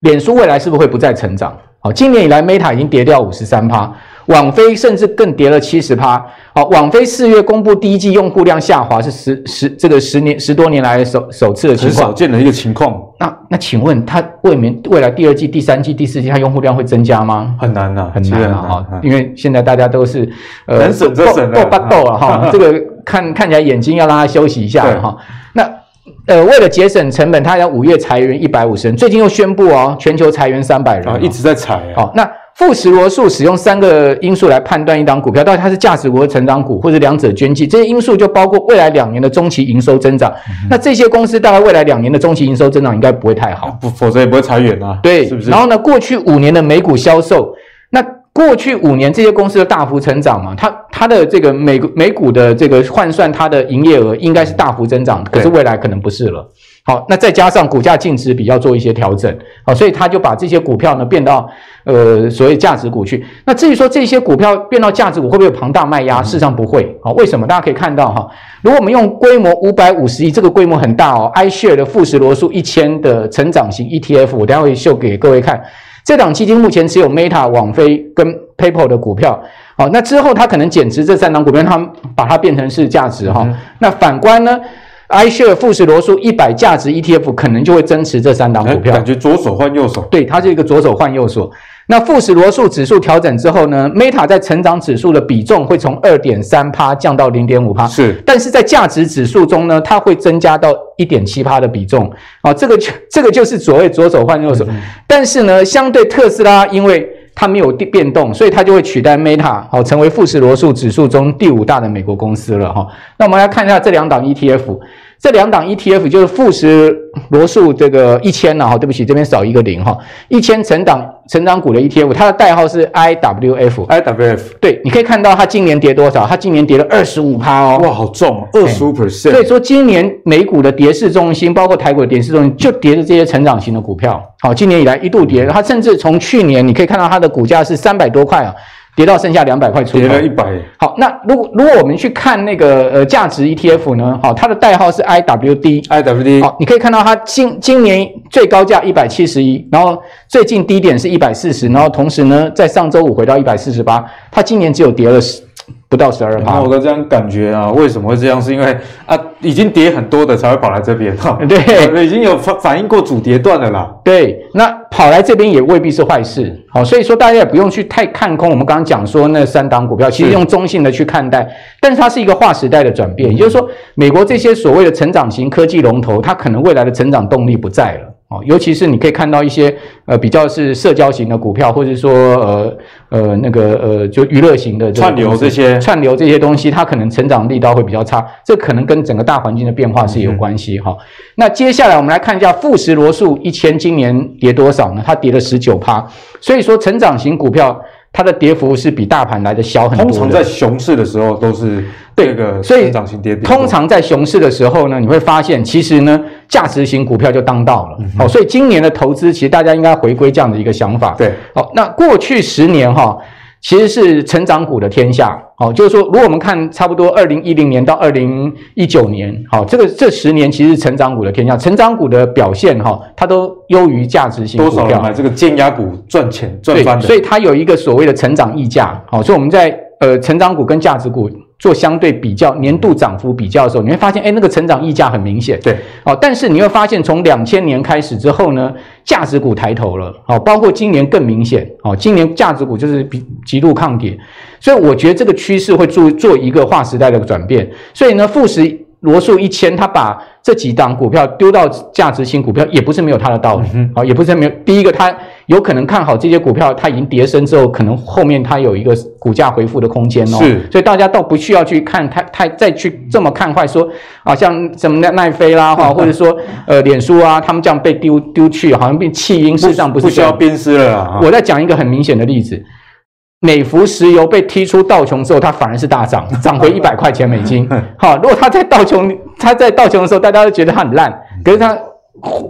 脸书未来是不是会不再成长？好，今年以来 Meta 已经跌掉五十三趴。网飞甚至更跌了七十趴。好，网飞四月公布第一季用户量下滑，是十十这个十年十多年来首首次的情况，很少见的一个情况。那那请问它未明未来第二季、第三季、第四季它用户量会增加吗？很难呐、啊，很难啊！哈，因为现在大家都是呃能省则省的，斗斗斗了哈。这个看看起来眼睛要让它休息一下哈。那呃为了节省成本，他要五月裁员一百五十人，最近又宣布哦，全球裁员三百人，啊，一直在裁啊。好，那。富时罗素使用三个因素来判断一档股票，到底它是价值股和成长股，或者两者兼具。这些因素就包括未来两年的中期营收增长。嗯、那这些公司大概未来两年的中期营收增长应该不会太好，不，否则也不会裁员啊。对，是不是？然后呢，过去五年的每股销售，那过去五年这些公司的大幅成长嘛，它它的这个每每股的这个换算它的营业额应该是大幅增长，可是未来可能不是了。好，那再加上股价净值比要做一些调整，好，所以他就把这些股票呢变到呃所谓价值股去。那至于说这些股票变到价值股会不会有庞大卖压？事实上不会。好，为什么？大家可以看到哈，如果我们用规模五百五十亿，这个规模很大哦，iShare 的富时罗素一千的成长型 ETF，我等下会秀给各位看。这档基金目前持有 Meta、网飞跟 PayPal 的股票。好，那之后它可能减持这三档股票，它把它变成是价值哈。那反观呢？iShare 富时罗素一百价值 ETF 可能就会增持这三档股票，感觉左手换右手。对，它是一个左手换右手。那富时罗素指数调整之后呢，Meta 在成长指数的比重会从二点三趴降到零点五趴，是。但是在价值指数中呢，它会增加到一点七趴的比重。哦，这个就这个就是所谓左手换右手。嗯、但是呢，相对特斯拉，因为它没有变动，所以它就会取代 Meta，好，成为富时罗素指数中第五大的美国公司了哈。那我们来看一下这两档 ETF。这两档 ETF 就是富时罗素这个一千呢，哈，对不起，这边少一个零哈，一千成长成长股的 ETF，它的代号是 IWF。IWF，对，你可以看到它今年跌多少？它今年跌了二十五趴哦，哇，好重，二十五 percent。所以说今年美股的跌势中心，包括台股的跌势中心，就跌的这些成长型的股票。好，今年以来一度跌，它甚至从去年你可以看到它的股价是三百多块啊。跌到剩下两百块出头，跌了一百。好，那如果如果我们去看那个呃价值 ETF 呢？好，它的代号是 IWD，IWD。好，你可以看到它今今年最高价一百七十一，然后最近低点是一百四十，然后同时呢，在上周五回到一百四十八，它今年只有跌了十。不到十二趴，那我都这样感觉啊，为什么会这样？是因为啊，已经跌很多的才会跑来这边哈。对，已经有反反映过主跌段了啦。对，那跑来这边也未必是坏事。好，所以说大家也不用去太看空。我们刚刚讲说那三档股票，其实用中性的去看待，但是它是一个划时代的转变。也就是说，美国这些所谓的成长型科技龙头，它可能未来的成长动力不在了。哦，尤其是你可以看到一些呃比较是社交型的股票，或者说呃呃那个呃就娱乐型的串流这些串流这些东西，它可能成长力道会比较差，这可能跟整个大环境的变化是有关系哈、嗯。那接下来我们来看一下富时罗素一千今年跌多少呢？它跌了十九趴，所以说成长型股票。它的跌幅是比大盘来的小很多。通常在熊市的时候都是这个成长型跌幅。通常在熊市的时候呢，你会发现其实呢，价值型股票就当道了。好、嗯，所以今年的投资其实大家应该回归这样的一个想法。对，好，那过去十年哈。其实是成长股的天下，好，就是说，如果我们看差不多二零一零年到二零一九年，好，这个这十年其实是成长股的天下，成长股的表现哈，它都优于价值型股票。多少买这个尖压股赚钱赚翻的？所以它有一个所谓的成长溢价，好，所以我们在呃成长股跟价值股。做相对比较，年度涨幅比较的时候，你会发现，哎，那个成长溢价很明显。对，哦，但是你会发现，从两千年开始之后呢，价值股抬头了，哦，包括今年更明显，哦，今年价值股就是比极度抗跌，所以我觉得这个趋势会做做一个划时代的转变。所以呢，富时。罗素一千，它把这几档股票丢到价值型股票，也不是没有它的道理。好、嗯，也不是没有。第一个，他有可能看好这些股票，它已经跌深之后，可能后面它有一个股价回复的空间哦。是，所以大家倒不需要去看太太再去这么看坏，说啊，像什么奈奈飞啦哈，或者说呃脸书啊，他们这样被丢丢去，好像变弃婴，事实上不是。不需要鞭尸了啊。我再讲一个很明显的例子。美孚石油被踢出道琼之后，它反而是大涨，涨回一百块钱美金。好，如果它在道琼，它在道琼的时候，大家都觉得它很烂，可是它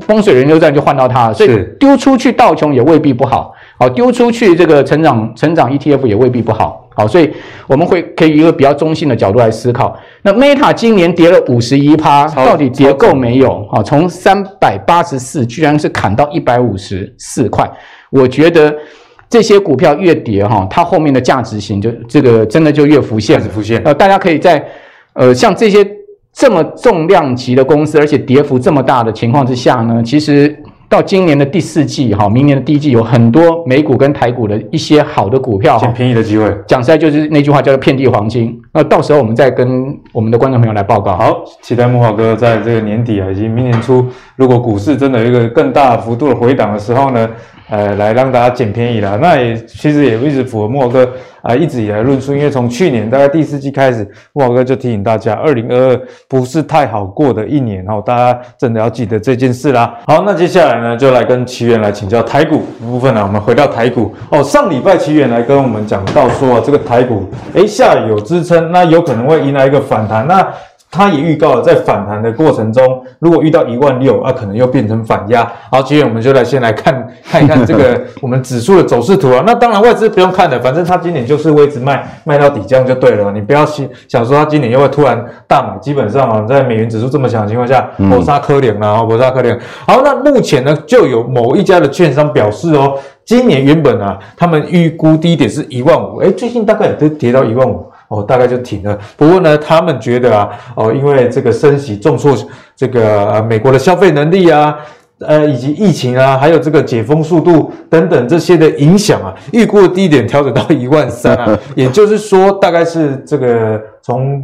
风水轮流转就换到它了，所以丢出去道琼也未必不好。好，丢出去这个成长成长 ETF 也未必不好。好，所以我们会可以一个比较中性的角度来思考。那 Meta 今年跌了五十一趴，到底跌够没有？好，从三百八十四居然是砍到一百五十四块，我觉得。这些股票越跌哈，它后面的价值型就这个真的就越浮现。浮现。呃，大家可以在呃像这些这么重量级的公司，而且跌幅这么大的情况之下呢，其实到今年的第四季哈，明年的第一季有很多美股跟台股的一些好的股票，捡便宜的机会。讲实在就是那句话叫做遍地黄金。那到时候我们再跟我们的观众朋友来报告。好，期待木华哥在这个年底啊，以及明年初，如果股市真的有一个更大幅度的回档的时候呢，呃，来让大家捡便宜了。那也其实也一直符合木华哥啊、一直以来论述，因为从去年大概第四季开始，富豪哥就提醒大家，二零二二不是太好过的一年哦，大家真的要记得这件事啦。好，那接下来呢，就来跟奇缘来请教台股部分呢，我们回到台股哦，上礼拜奇缘来跟我们讲到说啊，这个台股诶下有支撑，那有可能会迎来一个反弹，那。他也预告了，在反弹的过程中，如果遇到一万六，啊，可能又变成反压。好，今天我们就来先来看 看一看这个 我们指数的走势图啊。那当然外资不用看的，反正他今年就是位置卖卖到底，这样就对了。你不要想想说他今年又会突然大买，基本上啊，在美元指数这么强的情况下，搏杀可怜了啊，搏杀科联。好，那目前呢，就有某一家的券商表示哦，今年原本啊，他们预估低点是一万五，诶，最近大概也都跌到一万五。哦，大概就停了。不过呢，他们觉得啊，哦，因为这个升息重挫这个呃美国的消费能力啊，呃，以及疫情啊，还有这个解封速度等等这些的影响啊，预估的低点调整到一万三啊，也就是说，大概是这个从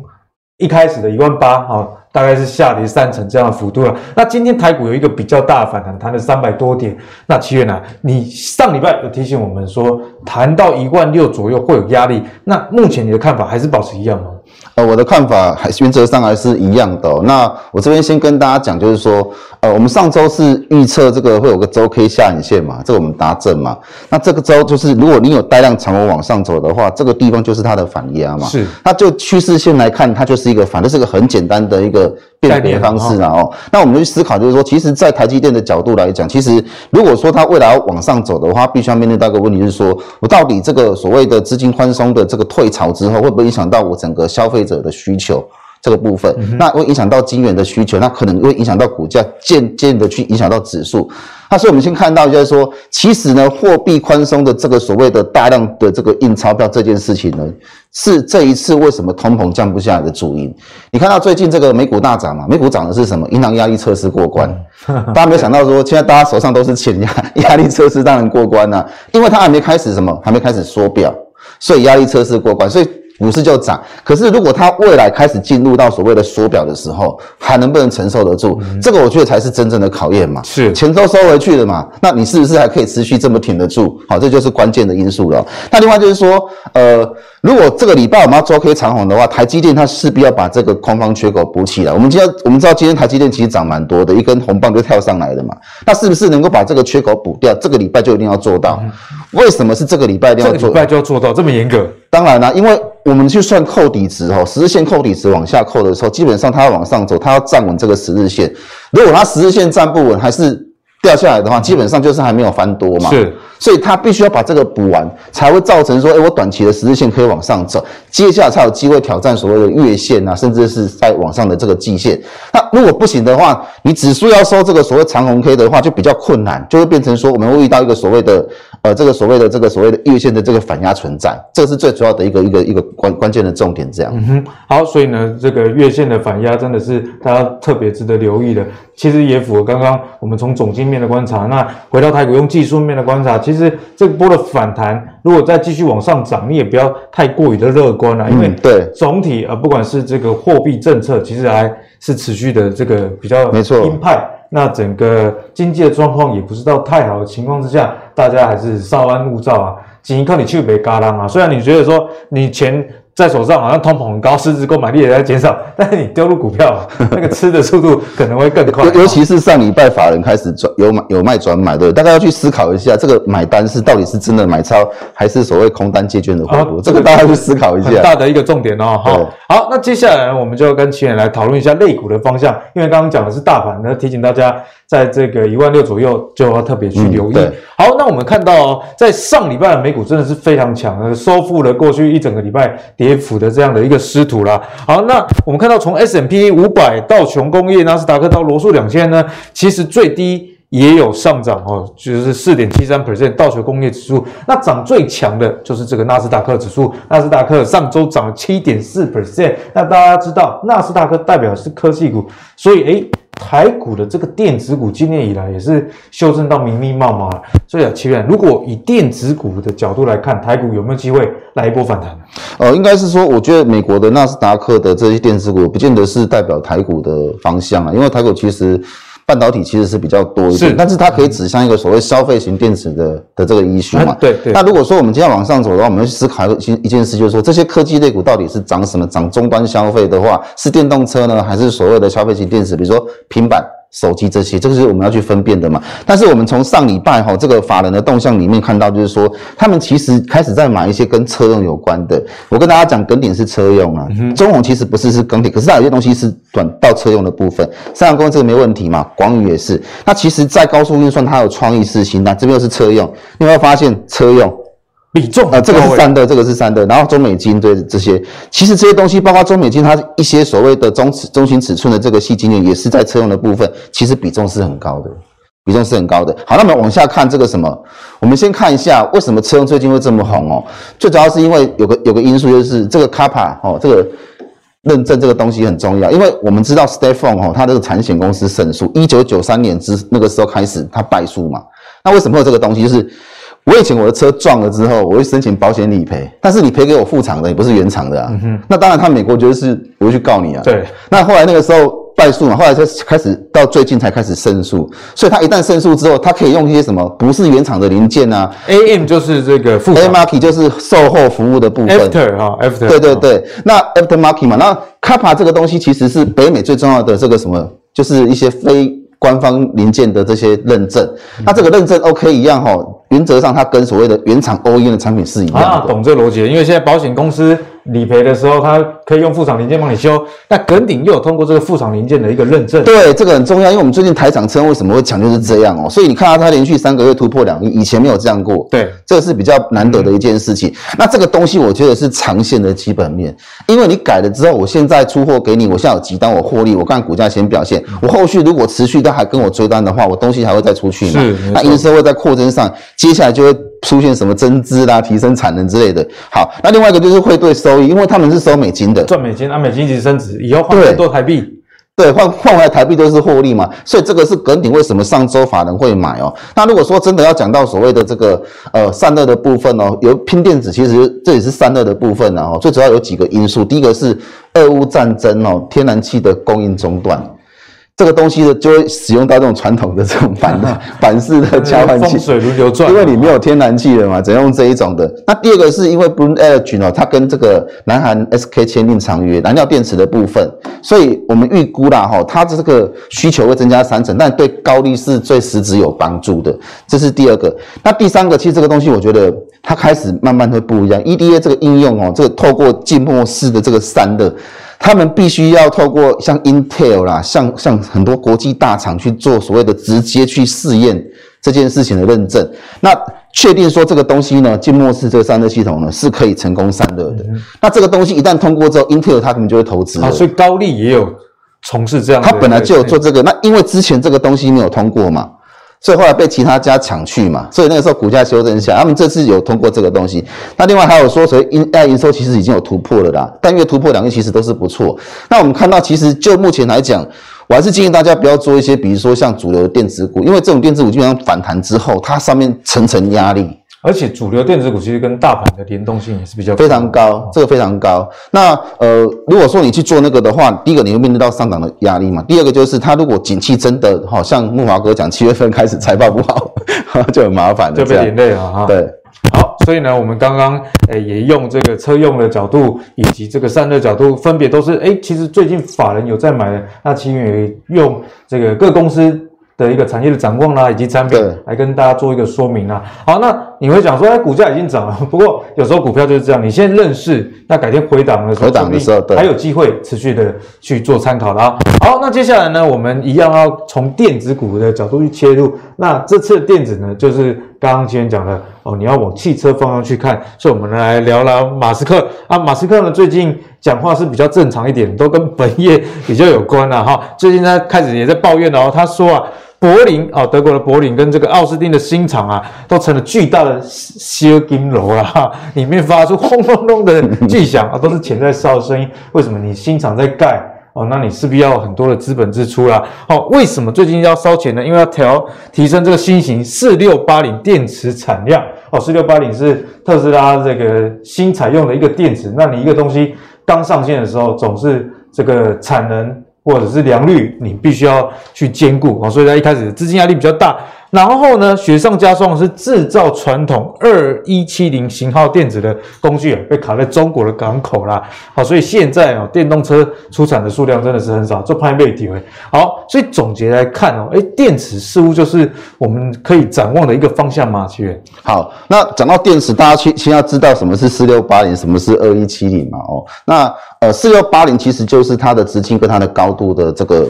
一开始的一万八啊。大概是下跌三成这样的幅度了。那今天台股有一个比较大的反弹，弹了三百多点。那七月呢？你上礼拜有提醒我们说，弹到一万六左右会有压力。那目前你的看法还是保持一样吗？呃，我的看法还原则上还是一样的哦。那我这边先跟大家讲，就是说，呃，我们上周是预测这个会有个周 K 下影线嘛，这个我们达正嘛。那这个周就是如果你有带量长红往上走的话，这个地方就是它的反压嘛。是。那就趋势线来看，它就是一个反，这是一个很简单的一个辨别方式啊哦。那我们就去思考，就是说，其实，在台积电的角度来讲，其实如果说它未来要往上走的话，必须要面对到一个问题，就是说我到底这个所谓的资金宽松的这个退潮之后，会不会影响到我整个消费者的需求？这个部分，那会影响到晶圆的需求，那可能会影响到股价，渐渐的去影响到指数。那所以我们先看到，就是说，其实呢，货币宽松的这个所谓的大量的这个印钞票这件事情呢，是这一次为什么通膨降不下来的主因。你看到最近这个美股大涨嘛？美股涨的是什么？银行压力测试过关。大家没有想到说，现在大家手上都是钱，压压力测试当然过关了，因为它还没开始什么，还没开始缩表，所以压力测试过关，所以。股市就涨，可是如果它未来开始进入到所谓的缩表的时候，还能不能承受得住？嗯、这个我觉得才是真正的考验嘛。是钱都收回去了嘛，那你是不是还可以持续这么挺得住？好，这就是关键的因素了。那另外就是说，呃，如果这个礼拜我们要周 K 长红的话，台积电它势必要把这个空方缺口补起来。我们今天我们知道今天台积电其实涨蛮多的，一根红棒就跳上来了嘛。那是不是能够把这个缺口补掉？这个礼拜就一定要做到。嗯、为什么是这个礼拜一定要做？这个礼拜就要做到这么严格？当然啦，因为我们去算扣底值哦，十日线扣底值往下扣的时候，基本上它要往上走，它要站稳这个十日线。如果它十日线站不稳，还是掉下来的话，基本上就是还没有翻多嘛。是。所以它必须要把这个补完，才会造成说，哎，我短期的十日线可以往上走，接下来才有机会挑战所谓的月线啊，甚至是在往上的这个季线。那如果不行的话，你指数要收这个所谓长红 K 的话，就比较困难，就会变成说，我们会遇到一个所谓的，呃，这个所谓的这个所谓的月线的这个反压存在，这个是最主要的一个一个一个关关键的重点。这样。嗯哼，好，所以呢，这个月线的反压真的是大家特别值得留意的。其实也符合刚刚我们从总经面的观察，那回到台股用技术面的观察，其实这波的反弹如果再继续往上涨，你也不要太过于的乐观了，因为对总体呃不管是这个货币政策，其实还是持续的这个比较没错鹰派，那整个经济的状况也不知道太好的情况之下，大家还是稍安勿躁啊，仅靠你去没嘎当啊，虽然你觉得说你钱。在手上好像通膨很高，实质购买力也在减少，但是你丢入股票，那个吃的速度可能会更快。尤其是上礼拜法人开始转有买有卖转买，对，大家要去思考一下，这个买单是到底是真的买超，还是所谓空单借券的回补？这个大家去思考一下。很大的一个重点哦，好，好，那接下来我们就要跟奇远来讨论一下类股的方向，因为刚刚讲的是大盘，那提醒大家。在这个一万六左右，就要特别去留意。嗯、好，那我们看到哦，在上礼拜的美股真的是非常强，收复了过去一整个礼拜跌幅的这样的一个师徒啦。好，那我们看到从 S&P 五百到琼工业、纳斯达克到罗素两千呢，其实最低也有上涨哦，就是四点七三 percent。道琼工业指数那涨最强的就是这个纳斯达克指数，纳斯达克上周涨了七点四 percent。那大家知道，纳斯达克代表是科技股，所以诶台股的这个电子股今年以来也是修正到密密麻麻，所以啊，奇远，如果以电子股的角度来看，台股有没有机会来一波反弹？呃，应该是说，我觉得美国的纳斯达克的这些电子股，不见得是代表台股的方向啊，因为台股其实。半导体其实是比较多一点，是，但是它可以指向一个所谓消费型电池的的这个医学嘛？对对。那如果说我们今天往上走的话，我们要去思考一件一件事，就是说这些科技类股到底是涨什么？涨终端消费的话，是电动车呢，还是所谓的消费型电池？比如说平板。手机这些，这个是我们要去分辨的嘛。但是我们从上礼拜哈这个法人的动向里面看到，就是说他们其实开始在买一些跟车用有关的。我跟大家讲，耿鼎是车用啊，中鸿其实不是是耿鼎，可是它有些东西是转到车用的部分。三阳工这个没问题嘛，广宇也是。那其实，在高速运算，它有创意四新，那这边又是车用，你有没有发现车用？比重啊、呃，这个是三的，这个是三的，然后中美金对这些，其实这些东西，包括中美金，它一些所谓的中尺、中型尺寸的这个细晶圆，也是在车用的部分，其实比重是很高的，比重是很高的。好，那么往下看这个什么，我们先看一下为什么车用最近会这么红哦，最主要是因为有个有个因素就是这个 CAPA 哦，这个认证这个东西很重要，因为我们知道 Farm 哦，它这个产险公司胜诉，一九九三年之那个时候开始它败诉嘛，那为什么会有这个东西？就是我以前我的车撞了之后，我会申请保险理赔，但是你赔给我副厂的，也不是原厂的啊。嗯、那当然，他美国觉得是我会去告你啊。对。那后来那个时候败诉嘛，后来才开始到最近才开始胜诉，所以他一旦胜诉之后，他可以用一些什么不是原厂的零件啊，AM 就是这个副，Aftermarket 就是售后服务的部分，After 哈，After。对对对，那 Aftermarket 嘛，那 CAPA 这个东西其实是北美最重要的这个什么，就是一些非官方零件的这些认证，嗯、那这个认证 OK 一样哈，原则上它跟所谓的原厂 OEM 的产品是一样的，啊，懂这个逻辑，因为现在保险公司。理赔的时候，它可以用副厂零件帮你修。那耿鼎又有通过这个副厂零件的一个认证，对，这个很重要，因为我们最近台厂车为什么会强，就是这样哦。所以你看到它连续三个月突破两亿，以前没有这样过。对，这个是比较难得的一件事情。嗯、那这个东西我觉得是长线的基本面，因为你改了之后，我现在出货给你，我现在有急单，我获利，我看股价先表现。我后续如果持续都还跟我追单的话，我东西还会再出去嘛？是，那营收会在扩增上，接下来就会。出现什么增资啦、提升产能之类的。好，那另外一个就是会对收益，因为他们是收美金的，赚美金，啊，美金一直升值，以后换很多台币，对，换换回来台币都是获利嘛。所以这个是耿鼎为什么上周法人会买哦。那如果说真的要讲到所谓的这个呃散热的部分哦，有拼电子，其实这也是散热的部分哦。最主要有几个因素，第一个是俄乌战争哦，天然气的供应中断。这个东西呢，就会使用到这种传统的这种板的板式的交换器，水轮流转，因为你没有天然气了嘛，只能用这一种的。那第二个是因为 Bloom Energy 哦，它跟这个南韩 SK 签订长约，燃料电池的部分，所以我们预估啦哈，它这个需求会增加三成，但对高力是最实质有帮助的。这是第二个。那第三个，其实这个东西我觉得它开始慢慢会不一样。EDA 这个应用哦，这个透过浸没式的这个散热。他们必须要透过像 Intel 啦，像像很多国际大厂去做所谓的直接去试验这件事情的认证，那确定说这个东西呢，静默式这个散热系统呢是可以成功散热的。嗯、那这个东西一旦通过之后，Intel 他们就会投资。啊，所以高丽也有从事这样的。他本来就有做这个，那因为之前这个东西没有通过嘛。所以后来被其他家抢去嘛，所以那个时候股价修正一下，他们这次有通过这个东西。那另外还有说，所以 AI 营收其实已经有突破了啦，但月突破两个其实都是不错。那我们看到，其实就目前来讲，我还是建议大家不要做一些，比如说像主流的电子股，因为这种电子股基本上反弹之后，它上面层层压力。而且主流电子股其实跟大盘的联动性也是比较非常高，这个非常高。那呃，如果说你去做那个的话，第一个你会面对到上涨的压力嘛。第二个就是它如果景气真的好像木华哥讲，七月份开始财报不好，就很麻烦，就被连累了哈。对，好，所以呢，我们刚刚诶也用这个车用的角度以及这个散热角度，分别都是诶，其实最近法人有在买的，那其实也用这个各公司。的一个产业的展望啦，以及产品来跟大家做一个说明啦。好，那你会讲说，哎，股价已经涨了，不过有时候股票就是这样，你先认识，那改天回档的时候，回档的时候，对，还有机会持续的去做参考啦。好，那接下来呢，我们一样要从电子股的角度去切入。那这次的电子呢，就是刚刚前面讲的哦，你要往汽车方向去看，所以我们来聊聊马斯克啊。马斯克呢，最近讲话是比较正常一点，都跟本业 比较有关了哈。最近他开始也在抱怨了哦，他说啊。柏林哦，德国的柏林跟这个奥斯汀的新厂啊，都成了巨大的小金楼了，里面发出轰隆隆的巨响啊，都是钱在烧的声音。为什么你新厂在盖哦？那你势必要很多的资本支出啦。哦，为什么最近要烧钱呢？因为要调提升这个新型四六八零电池产量哦。四六八零是特斯拉这个新采用的一个电池。那你一个东西刚上线的时候，总是这个产能。或者是良率，你必须要去兼顾啊，所以它一开始资金压力比较大。然后呢，雪上加霜的是制造传统二一七零型号电子的工具啊，被卡在中国的港口啦。好，所以现在啊，电动车出产的数量真的是很少，这派被体会。好，所以总结来看哦，诶，电池似乎就是我们可以展望的一个方向嘛，奇源。好，那讲到电池，大家先先要知道什么是四六八零，什么是二一七零嘛。哦，那呃，四六八零其实就是它的直径跟它的高度的这个。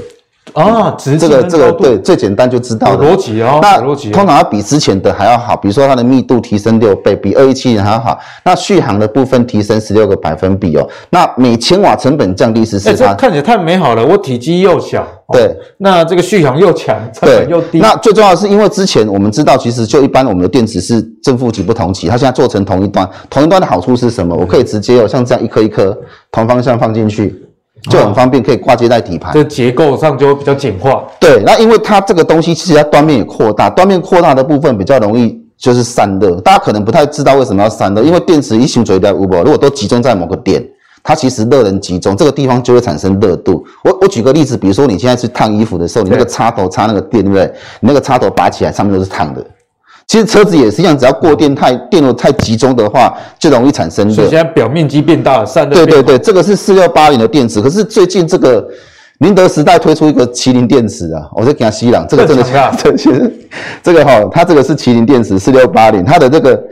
啊，直这个这个对，最简单就知道逻辑哦。那通常要比之前的还要好，比如说它的密度提升六倍，比二一七零还要好。那续航的部分提升十六个百分比哦。那每千瓦成本降低十四。这看起来太美好了，我体积又小，对，哦、那这个续航又强，成本又低。那最重要的是，因为之前我们知道，其实就一般我们的电池是正负极不同极，它现在做成同一端，同一端的好处是什么？我可以直接有像这样一颗一颗同方向放进去。就很方便，可以挂接在底盘，这结构上就会比较简化。对，那因为它这个东西其实它端面也扩大，端面扩大的部分比较容易就是散热。大家可能不太知道为什么要散热，因为电池一行走在五百，如果都集中在某个点，它其实热能集中，这个地方就会产生热度。我我举个例子，比如说你现在去烫衣服的时候，你那个插头插那个电，对不对？你那个插头拔起来，上面都是烫的。其实车子也是一样，只要过电太电流太集中的话，就容易产生热。所以现在表面积变大，散热。对对对，这个是四六八零的电池。可是最近这个宁德时代推出一个麒麟电池啊，我在给他吸朗，这个真的，这其实这个哈，它这个是麒麟电池四六八零，它的这个。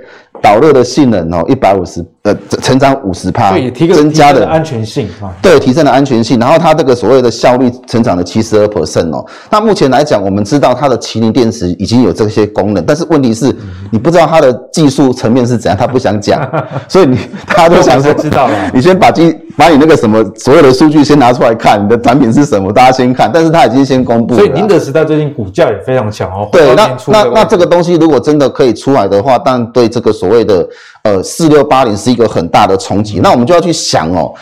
导热的性能哦，一百五十呃，成长五十趴，对，提增加的安全性啊，对，提升了安全性。然后它这个所谓的效率成长了七十二 percent 哦。那目前来讲，我们知道它的麒麟电池已经有这些功能，但是问题是，你不知道它的技术层面是怎样，他不想讲，所以你 大家都想说知道了，你先把机把你那个什么所有的数据先拿出来看，你的产品是什么，大家先看。但是它已经先公布了，所以宁德时代最近股价也非常强哦。对，那那那这个东西如果真的可以出来的话，但对这个所谓的呃，四六八零是一个很大的冲击，那我们就要去想哦，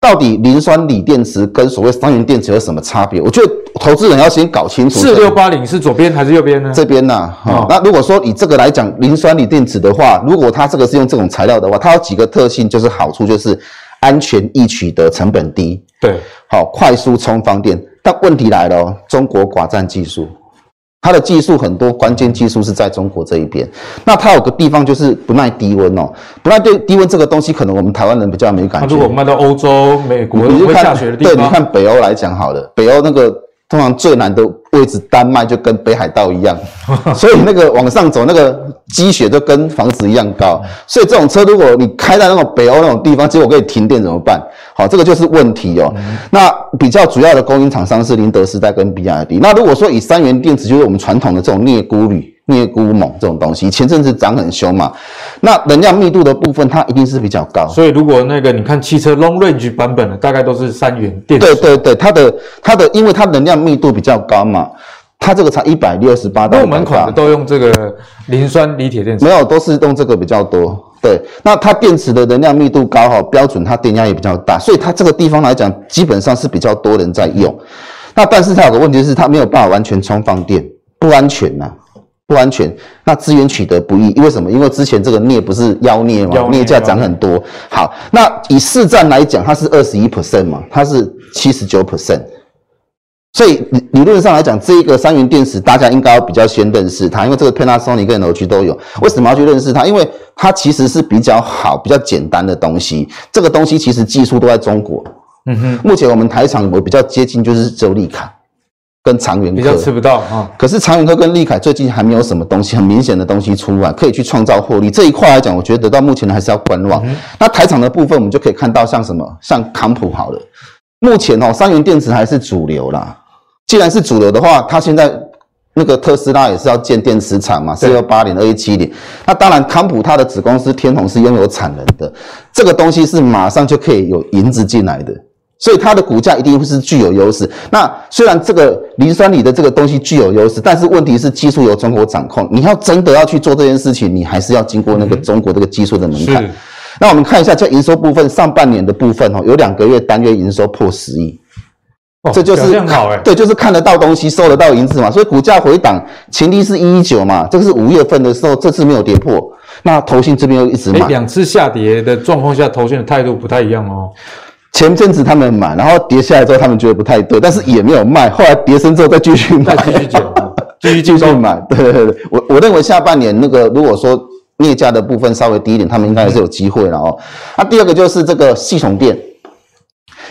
到底磷酸锂电池跟所谓三元电池有什么差别？我觉得投资人要先搞清楚。四六八零是左边还是右边呢？这边呐、啊，哈、哦。那如果说以这个来讲，磷酸锂电池的话，如果它这个是用这种材料的话，它有几个特性，就是好处就是安全易取得，成本低，对，好，快速充放电。但问题来了哦，中国寡占技术。它的技术很多，关键技术是在中国这一边。那它有个地方就是不耐低温哦，不耐对低温这个东西，可能我们台湾人比较没感觉。如果卖到欧洲、美国，你就看会下雪的地方。对，你看北欧来讲好了，北欧那个。通常最难的位置，丹麦就跟北海道一样，所以那个往上走，那个积雪就跟房子一样高。所以这种车，如果你开在那种北欧那种地方，结果可以停电怎么办？好，这个就是问题哦。那比较主要的供应厂商是宁德时代跟比亚迪。那如果说以三元电池，就是我们传统的这种镍钴铝。镍钴锰这种东西，前阵子涨很凶嘛，那能量密度的部分，它一定是比较高。所以如果那个你看汽车 long range 版本的，大概都是三元电池。对对对，它的它的，因为它能量密度比较高嘛，它这个才一百六十八。入门款的都用这个磷酸锂铁电池？没有，都是用这个比较多。对，那它电池的能量密度高哈，标准它电压也比较大，所以它这个地方来讲，基本上是比较多人在用。那但是它有个问题是，它没有办法完全充放电，不安全呐、啊。不安全，那资源取得不易，因为什么？因为之前这个镍不是妖镍嘛，镍价涨很多。好，那以市占来讲，它是二十一 percent 嘛，它是七十九 percent，所以理理论上来讲，这一个三元电池大家应该比较先认识它，因为这个 Panasonic 跟 LG 都有。为什么要去认识它？因为它其实是比较好、比较简单的东西。这个东西其实技术都在中国。嗯哼，目前我们台厂我比较接近就是周利凯。跟长远比较吃不到啊，可是长远科跟利凯最近还没有什么东西很明显的东西出来，可以去创造获利。这一块来讲，我觉得到目前还是要观望。嗯、那台厂的部分，我们就可以看到像什么，像康普好了。目前哦，三元电池还是主流啦。既然是主流的话，它现在那个特斯拉也是要建电池厂嘛，四六八零二一七零。那当然，康普它的子公司天虹是拥有产能的，这个东西是马上就可以有银子进来的。所以它的股价一定会是具有优势。那虽然这个磷酸锂的这个东西具有优势，但是问题是技术由中国掌控。你要真的要去做这件事情，你还是要经过那个中国这个技术的门槛。那我们看一下，在营收部分，上半年的部分哦，有两个月单月营收破十亿，这就是好对，就是看得到东西，收得到银子嘛。所以股价回档，前低是一一九嘛，这个是五月份的时候，这次没有跌破。那投信这边又一直买，两次下跌的状况下，投信的态度不太一样哦。前阵子他们买，然后跌下来之后，他们觉得不太对，但是也没有卖。后来跌升之后再继续买，继续减，继续继续买。对对对，我我认为下半年那个如果说镍价的部分稍微低一点，他们应该还是有机会了哦。那第二个就是这个系统电。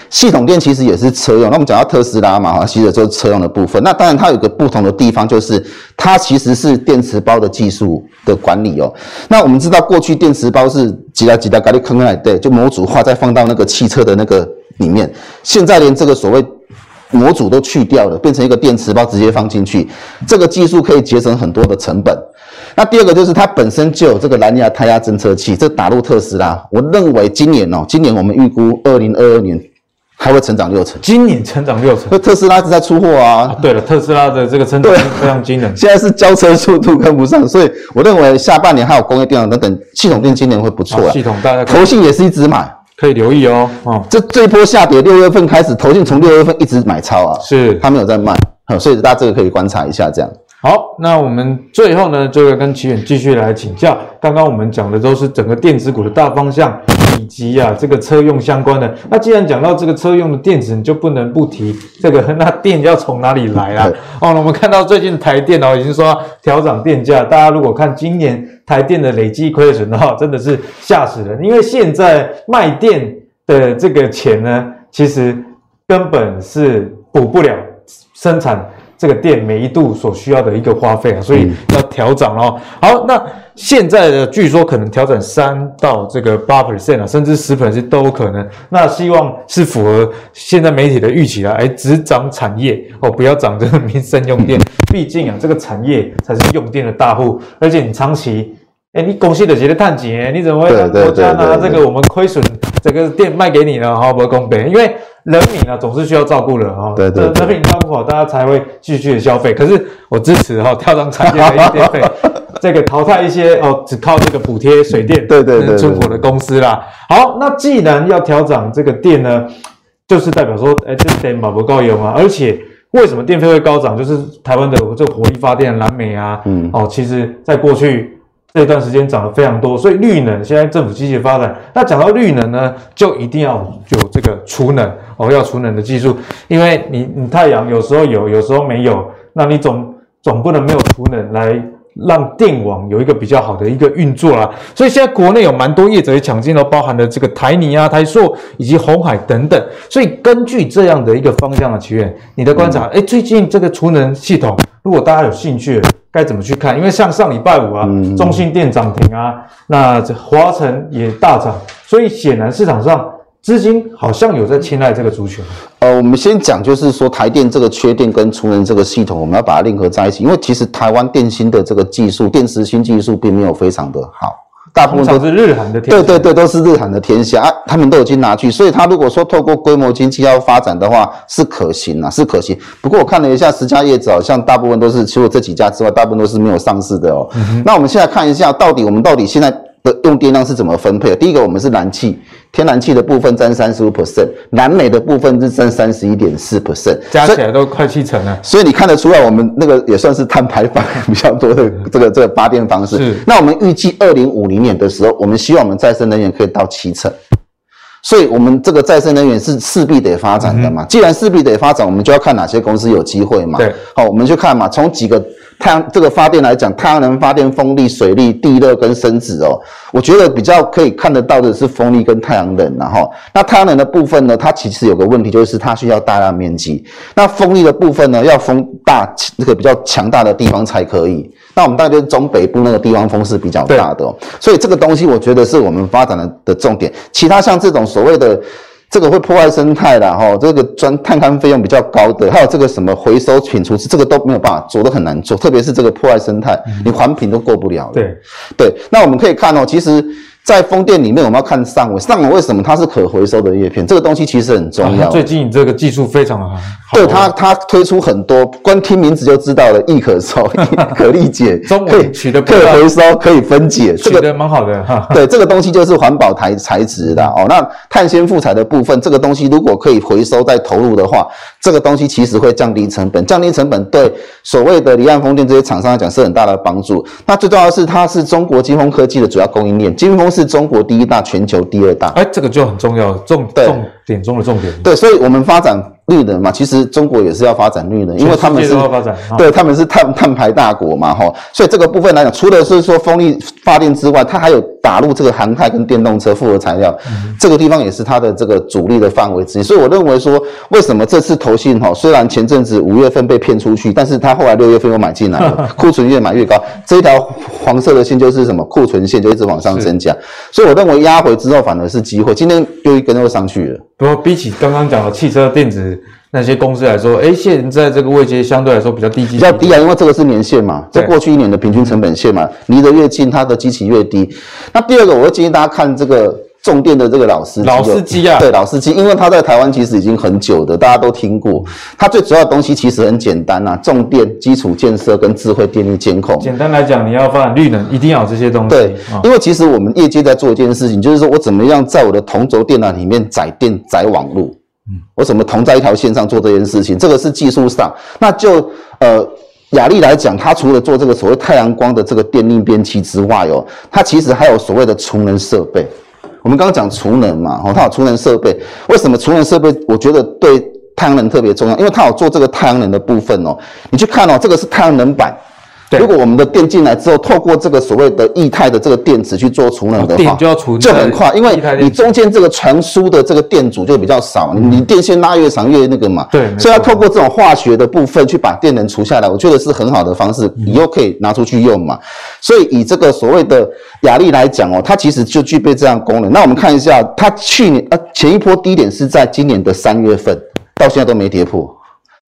系统电其实也是车用，那我们讲到特斯拉嘛，哈，其实就是车用的部分。那当然它有个不同的地方，就是它其实是电池包的技术的管理哦。那我们知道过去电池包是几大几条搞的坑来，对，就模组化再放到那个汽车的那个里面。现在连这个所谓模组都去掉了，变成一个电池包直接放进去，这个技术可以节省很多的成本。那第二个就是它本身就有这个蓝牙胎压侦测器，这打入特斯拉，我认为今年哦，今年我们预估二零二二年。还会成长六成，今年成长六成，那特斯拉一直在出货啊，啊。对了，特斯拉的这个成长非常惊人，现在是交车速度跟不上，所以我认为下半年还有工业电脑等等，系统电今年会不错。啊系统大家投信也是一直买，可以留意哦。哦，这这一波下跌，六月份开始，投信从六月份一直买超啊，是，他没有在卖，所以大家这个可以观察一下这样。好，那我们最后呢，就要跟齐远继续来请教。刚刚我们讲的都是整个电子股的大方向，以及啊这个车用相关的。那既然讲到这个车用的电子，你就不能不提这个，那电要从哪里来啊？哦，我们看到最近台电哦已经说调涨电价，大家如果看今年台电的累计亏损的话，真的是吓死人。因为现在卖电的这个钱呢，其实根本是补不了生产。这个电每一度所需要的一个花费啊，所以要调涨哦。好，那现在的据说可能调整三到这个八 percent 啊，甚至十 percent 都有可能。那希望是符合现在媒体的预期啊，哎，只涨产业哦，不要涨这个民生用电。毕竟啊，这个产业才是用电的大户，而且你长期，哎，你公司的这些碳减，你怎么会让国家拿这个我们亏损这个店卖给你呢？哈，不公平，因为。人民呢，总是需要照顾的哈，对对，人民照顾好，大家才会继续的消费。可是我支持哈，调整产业的一电费，这个淘汰一些哦，只靠这个补贴水电对对对存活的公司啦。好，那既然要调整这个电呢，就是代表说，哎，这电嘛不够用啊。而且为什么电费会高涨？就是台湾的这个火力发电，蓝莓啊，嗯，哦，其实在过去。这段时间涨得非常多，所以绿能现在政府积极发展。那讲到绿能呢，就一定要有这个储能哦，要储能的技术，因为你你太阳有时候有，有时候没有，那你总总不能没有储能来让电网有一个比较好的一个运作啦。所以现在国内有蛮多业者也抢进了，包含了这个台泥啊、台塑以及红海等等。所以根据这样的一个方向的起源，你的观察，哎、嗯，最近这个储能系统，如果大家有兴趣。该怎么去看？因为像上礼拜五啊，嗯、中信电涨停啊，那这华晨也大涨，所以显然市场上资金好像有在青睐这个族群。呃，我们先讲，就是说台电这个缺电跟储能这个系统，我们要把它联合在一起，因为其实台湾电芯的这个技术，电池新技术并没有非常的好。大部分都是日韩的天下，对对对，都是日韩的天下啊，他们都已经拿去，所以他如果说透过规模经济要发展的话，是可行啊，是可行。不过我看了一下十家业者，好像大部分都是除了这几家之外，大部分都是没有上市的哦。嗯、那我们现在看一下，到底我们到底现在。的用电量是怎么分配的？第一个，我们是燃气，天然气的部分占三十五 percent，南美的部分是占三十一点四 percent，加起来都快七成了。所以你看得出来，我们那个也算是碳排放比较多的 这个这个发电方式。是。那我们预计二零五零年的时候，我们希望我们再生能源可以到七成。所以，我们这个再生能源是势必得发展的嘛。嗯、既然势必得发展，我们就要看哪些公司有机会嘛。对。好，我们就看嘛，从几个。太阳这个发电来讲，太阳能发电、风力、水力、地热跟生质哦，我觉得比较可以看得到的是风力跟太阳能，然后那太阳能的部分呢，它其实有个问题，就是它需要大量面积。那风力的部分呢，要风大那个比较强大的地方才可以。那我们大概中北部那个地方风是比较大的，哦，所以这个东西我觉得是我们发展的的重点。其他像这种所谓的。这个会破坏生态的哈，这个专探勘费用比较高的，还有这个什么回收品处置，这个都没有办法做，都很难做，特别是这个破坏生态，你环评都过不了。对对，那我们可以看哦，其实。在风电里面，我们要看上纬。上纬为什么它是可回收的叶片？这个东西其实很重要。最近这个技术非常好。对它，它推出很多，光听名字就知道了，易可收、可理解，可以取得可回收、可以分解，这个蛮好的哈。对，这个东西就是环保材材质的哦。那碳纤复材的部分，这个东西如果可以回收再投入的话，这个东西其实会降低成本，降低成本对所谓的离岸风电这些厂商来讲是很大的帮助。那最重要的是，它是中国金风科技的主要供应链，金锋是中国第一大，全球第二大。哎，这个就很重要，重重点中的重点。对，所以我们发展。绿能嘛，其实中国也是要发展绿能，因为他们是对，他们是碳碳排大国嘛，哈，所以这个部分来讲，除了是说风力发电之外，它还有打入这个航太跟电动车复合材料，嗯、这个地方也是它的这个主力的范围之一。所以我认为说，为什么这次投信哈，虽然前阵子五月份被骗出去，但是它后来六月份又买进来了，库存越买越高，这一条黄色的线就是什么？库存线就一直往上增加，所以我认为压回之后反而是机会，今天又一根又上去了。不过比起刚刚讲的汽车电子那些公司来说，诶，现在这个位阶相对来说比较低，比较低啊，因为这个是年限嘛，在过去一年的平均成本线嘛，离得越近，它的基期越低。那第二个，我会建议大家看这个重电的这个老司机，老司机啊，对，老司机，因为他在台湾其实已经很久的，大家都听过。他最主要的东西其实很简单呐，重电基础建设跟智慧电力监控。简单来讲，你要发展绿能，一定要有这些东西。对，因为其实我们业界在做一件事情，就是说我怎么样在我的同轴电缆里面载电载网络。我怎么同在一条线上做这件事情？这个是技术上，那就呃雅力来讲，它除了做这个所谓太阳光的这个电力变器之外哦，它其实还有所谓的储能设备。我们刚刚讲储能嘛，哦，它有储能设备。为什么储能设备？我觉得对太阳能特别重要，因为它有做这个太阳能的部分哦。你去看哦，这个是太阳能板。如果我们的电进来之后，透过这个所谓的液态的这个电池去做储能的话，电就要储就很快，因为你中间这个传输的这个电阻就比较少，你电线拉越长越那个嘛。对，所以要透过这种化学的部分去把电能除下来，我觉得是很好的方式，以后可以拿出去用嘛。所以以这个所谓的亚力来讲哦，它其实就具备这样功能。那我们看一下，它去年呃前一波低点是在今年的三月份，到现在都没跌破。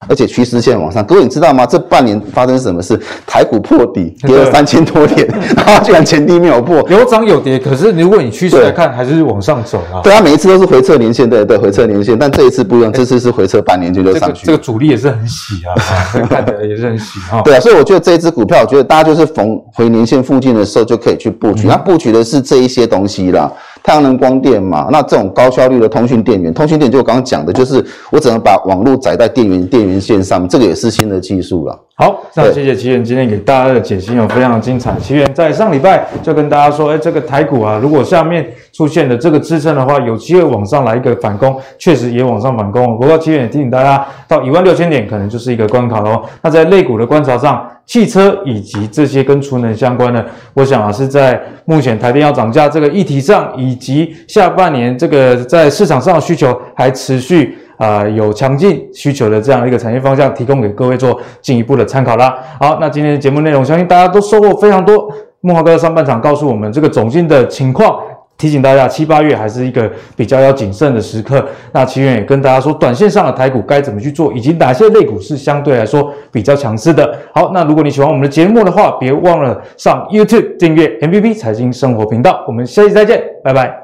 而且趋势线往上，各位你知道吗？这半年发生什么事？台股破底，跌了三千多点，然后居然前低没有破，有涨有跌。可是如果你趋势来看，还是往上走啊。对啊，每一次都是回撤年线，对对，回撤年线。但这一次不一样，这次是回撤半年就就上去。这个主力也是很喜啊，也是很喜啊。对啊，所以我觉得这一支股票，我觉得大家就是逢回年线附近的时候就可以去布局。那布局的是这一些东西啦。太阳能光电嘛，那这种高效率的通讯电源，通讯电就我刚刚讲的，就是我只能把网络载在电源电源线上，这个也是新的技术了。好，那谢谢奇源今天给大家的解析，有非常精彩。奇源在上礼拜就跟大家说，哎，这个台股啊，如果下面出现了这个支撑的话，有机会往上来一个反攻，确实也往上反攻。不过奇源也提醒大家，到一万六千点可能就是一个关卡喽。那在类股的观察上，汽车以及这些跟储能相关的，我想啊是在目前台电要涨价这个议题上，以及下半年这个在市场上的需求还持续、呃、有强劲需求的这样一个产业方向，提供给各位做进一步的参考啦。好，那今天的节目内容，相信大家都收获非常多。慕驊哥上半场告诉我们这个总经的情况。提醒大家，七八月还是一个比较要谨慎的时刻。那奇源也跟大家说，短线上的台股该怎么去做，以及哪些类股是相对来说比较强势的。好，那如果你喜欢我们的节目的话，别忘了上 YouTube 订阅 MVP 财经生活频道。我们下期再见，拜拜。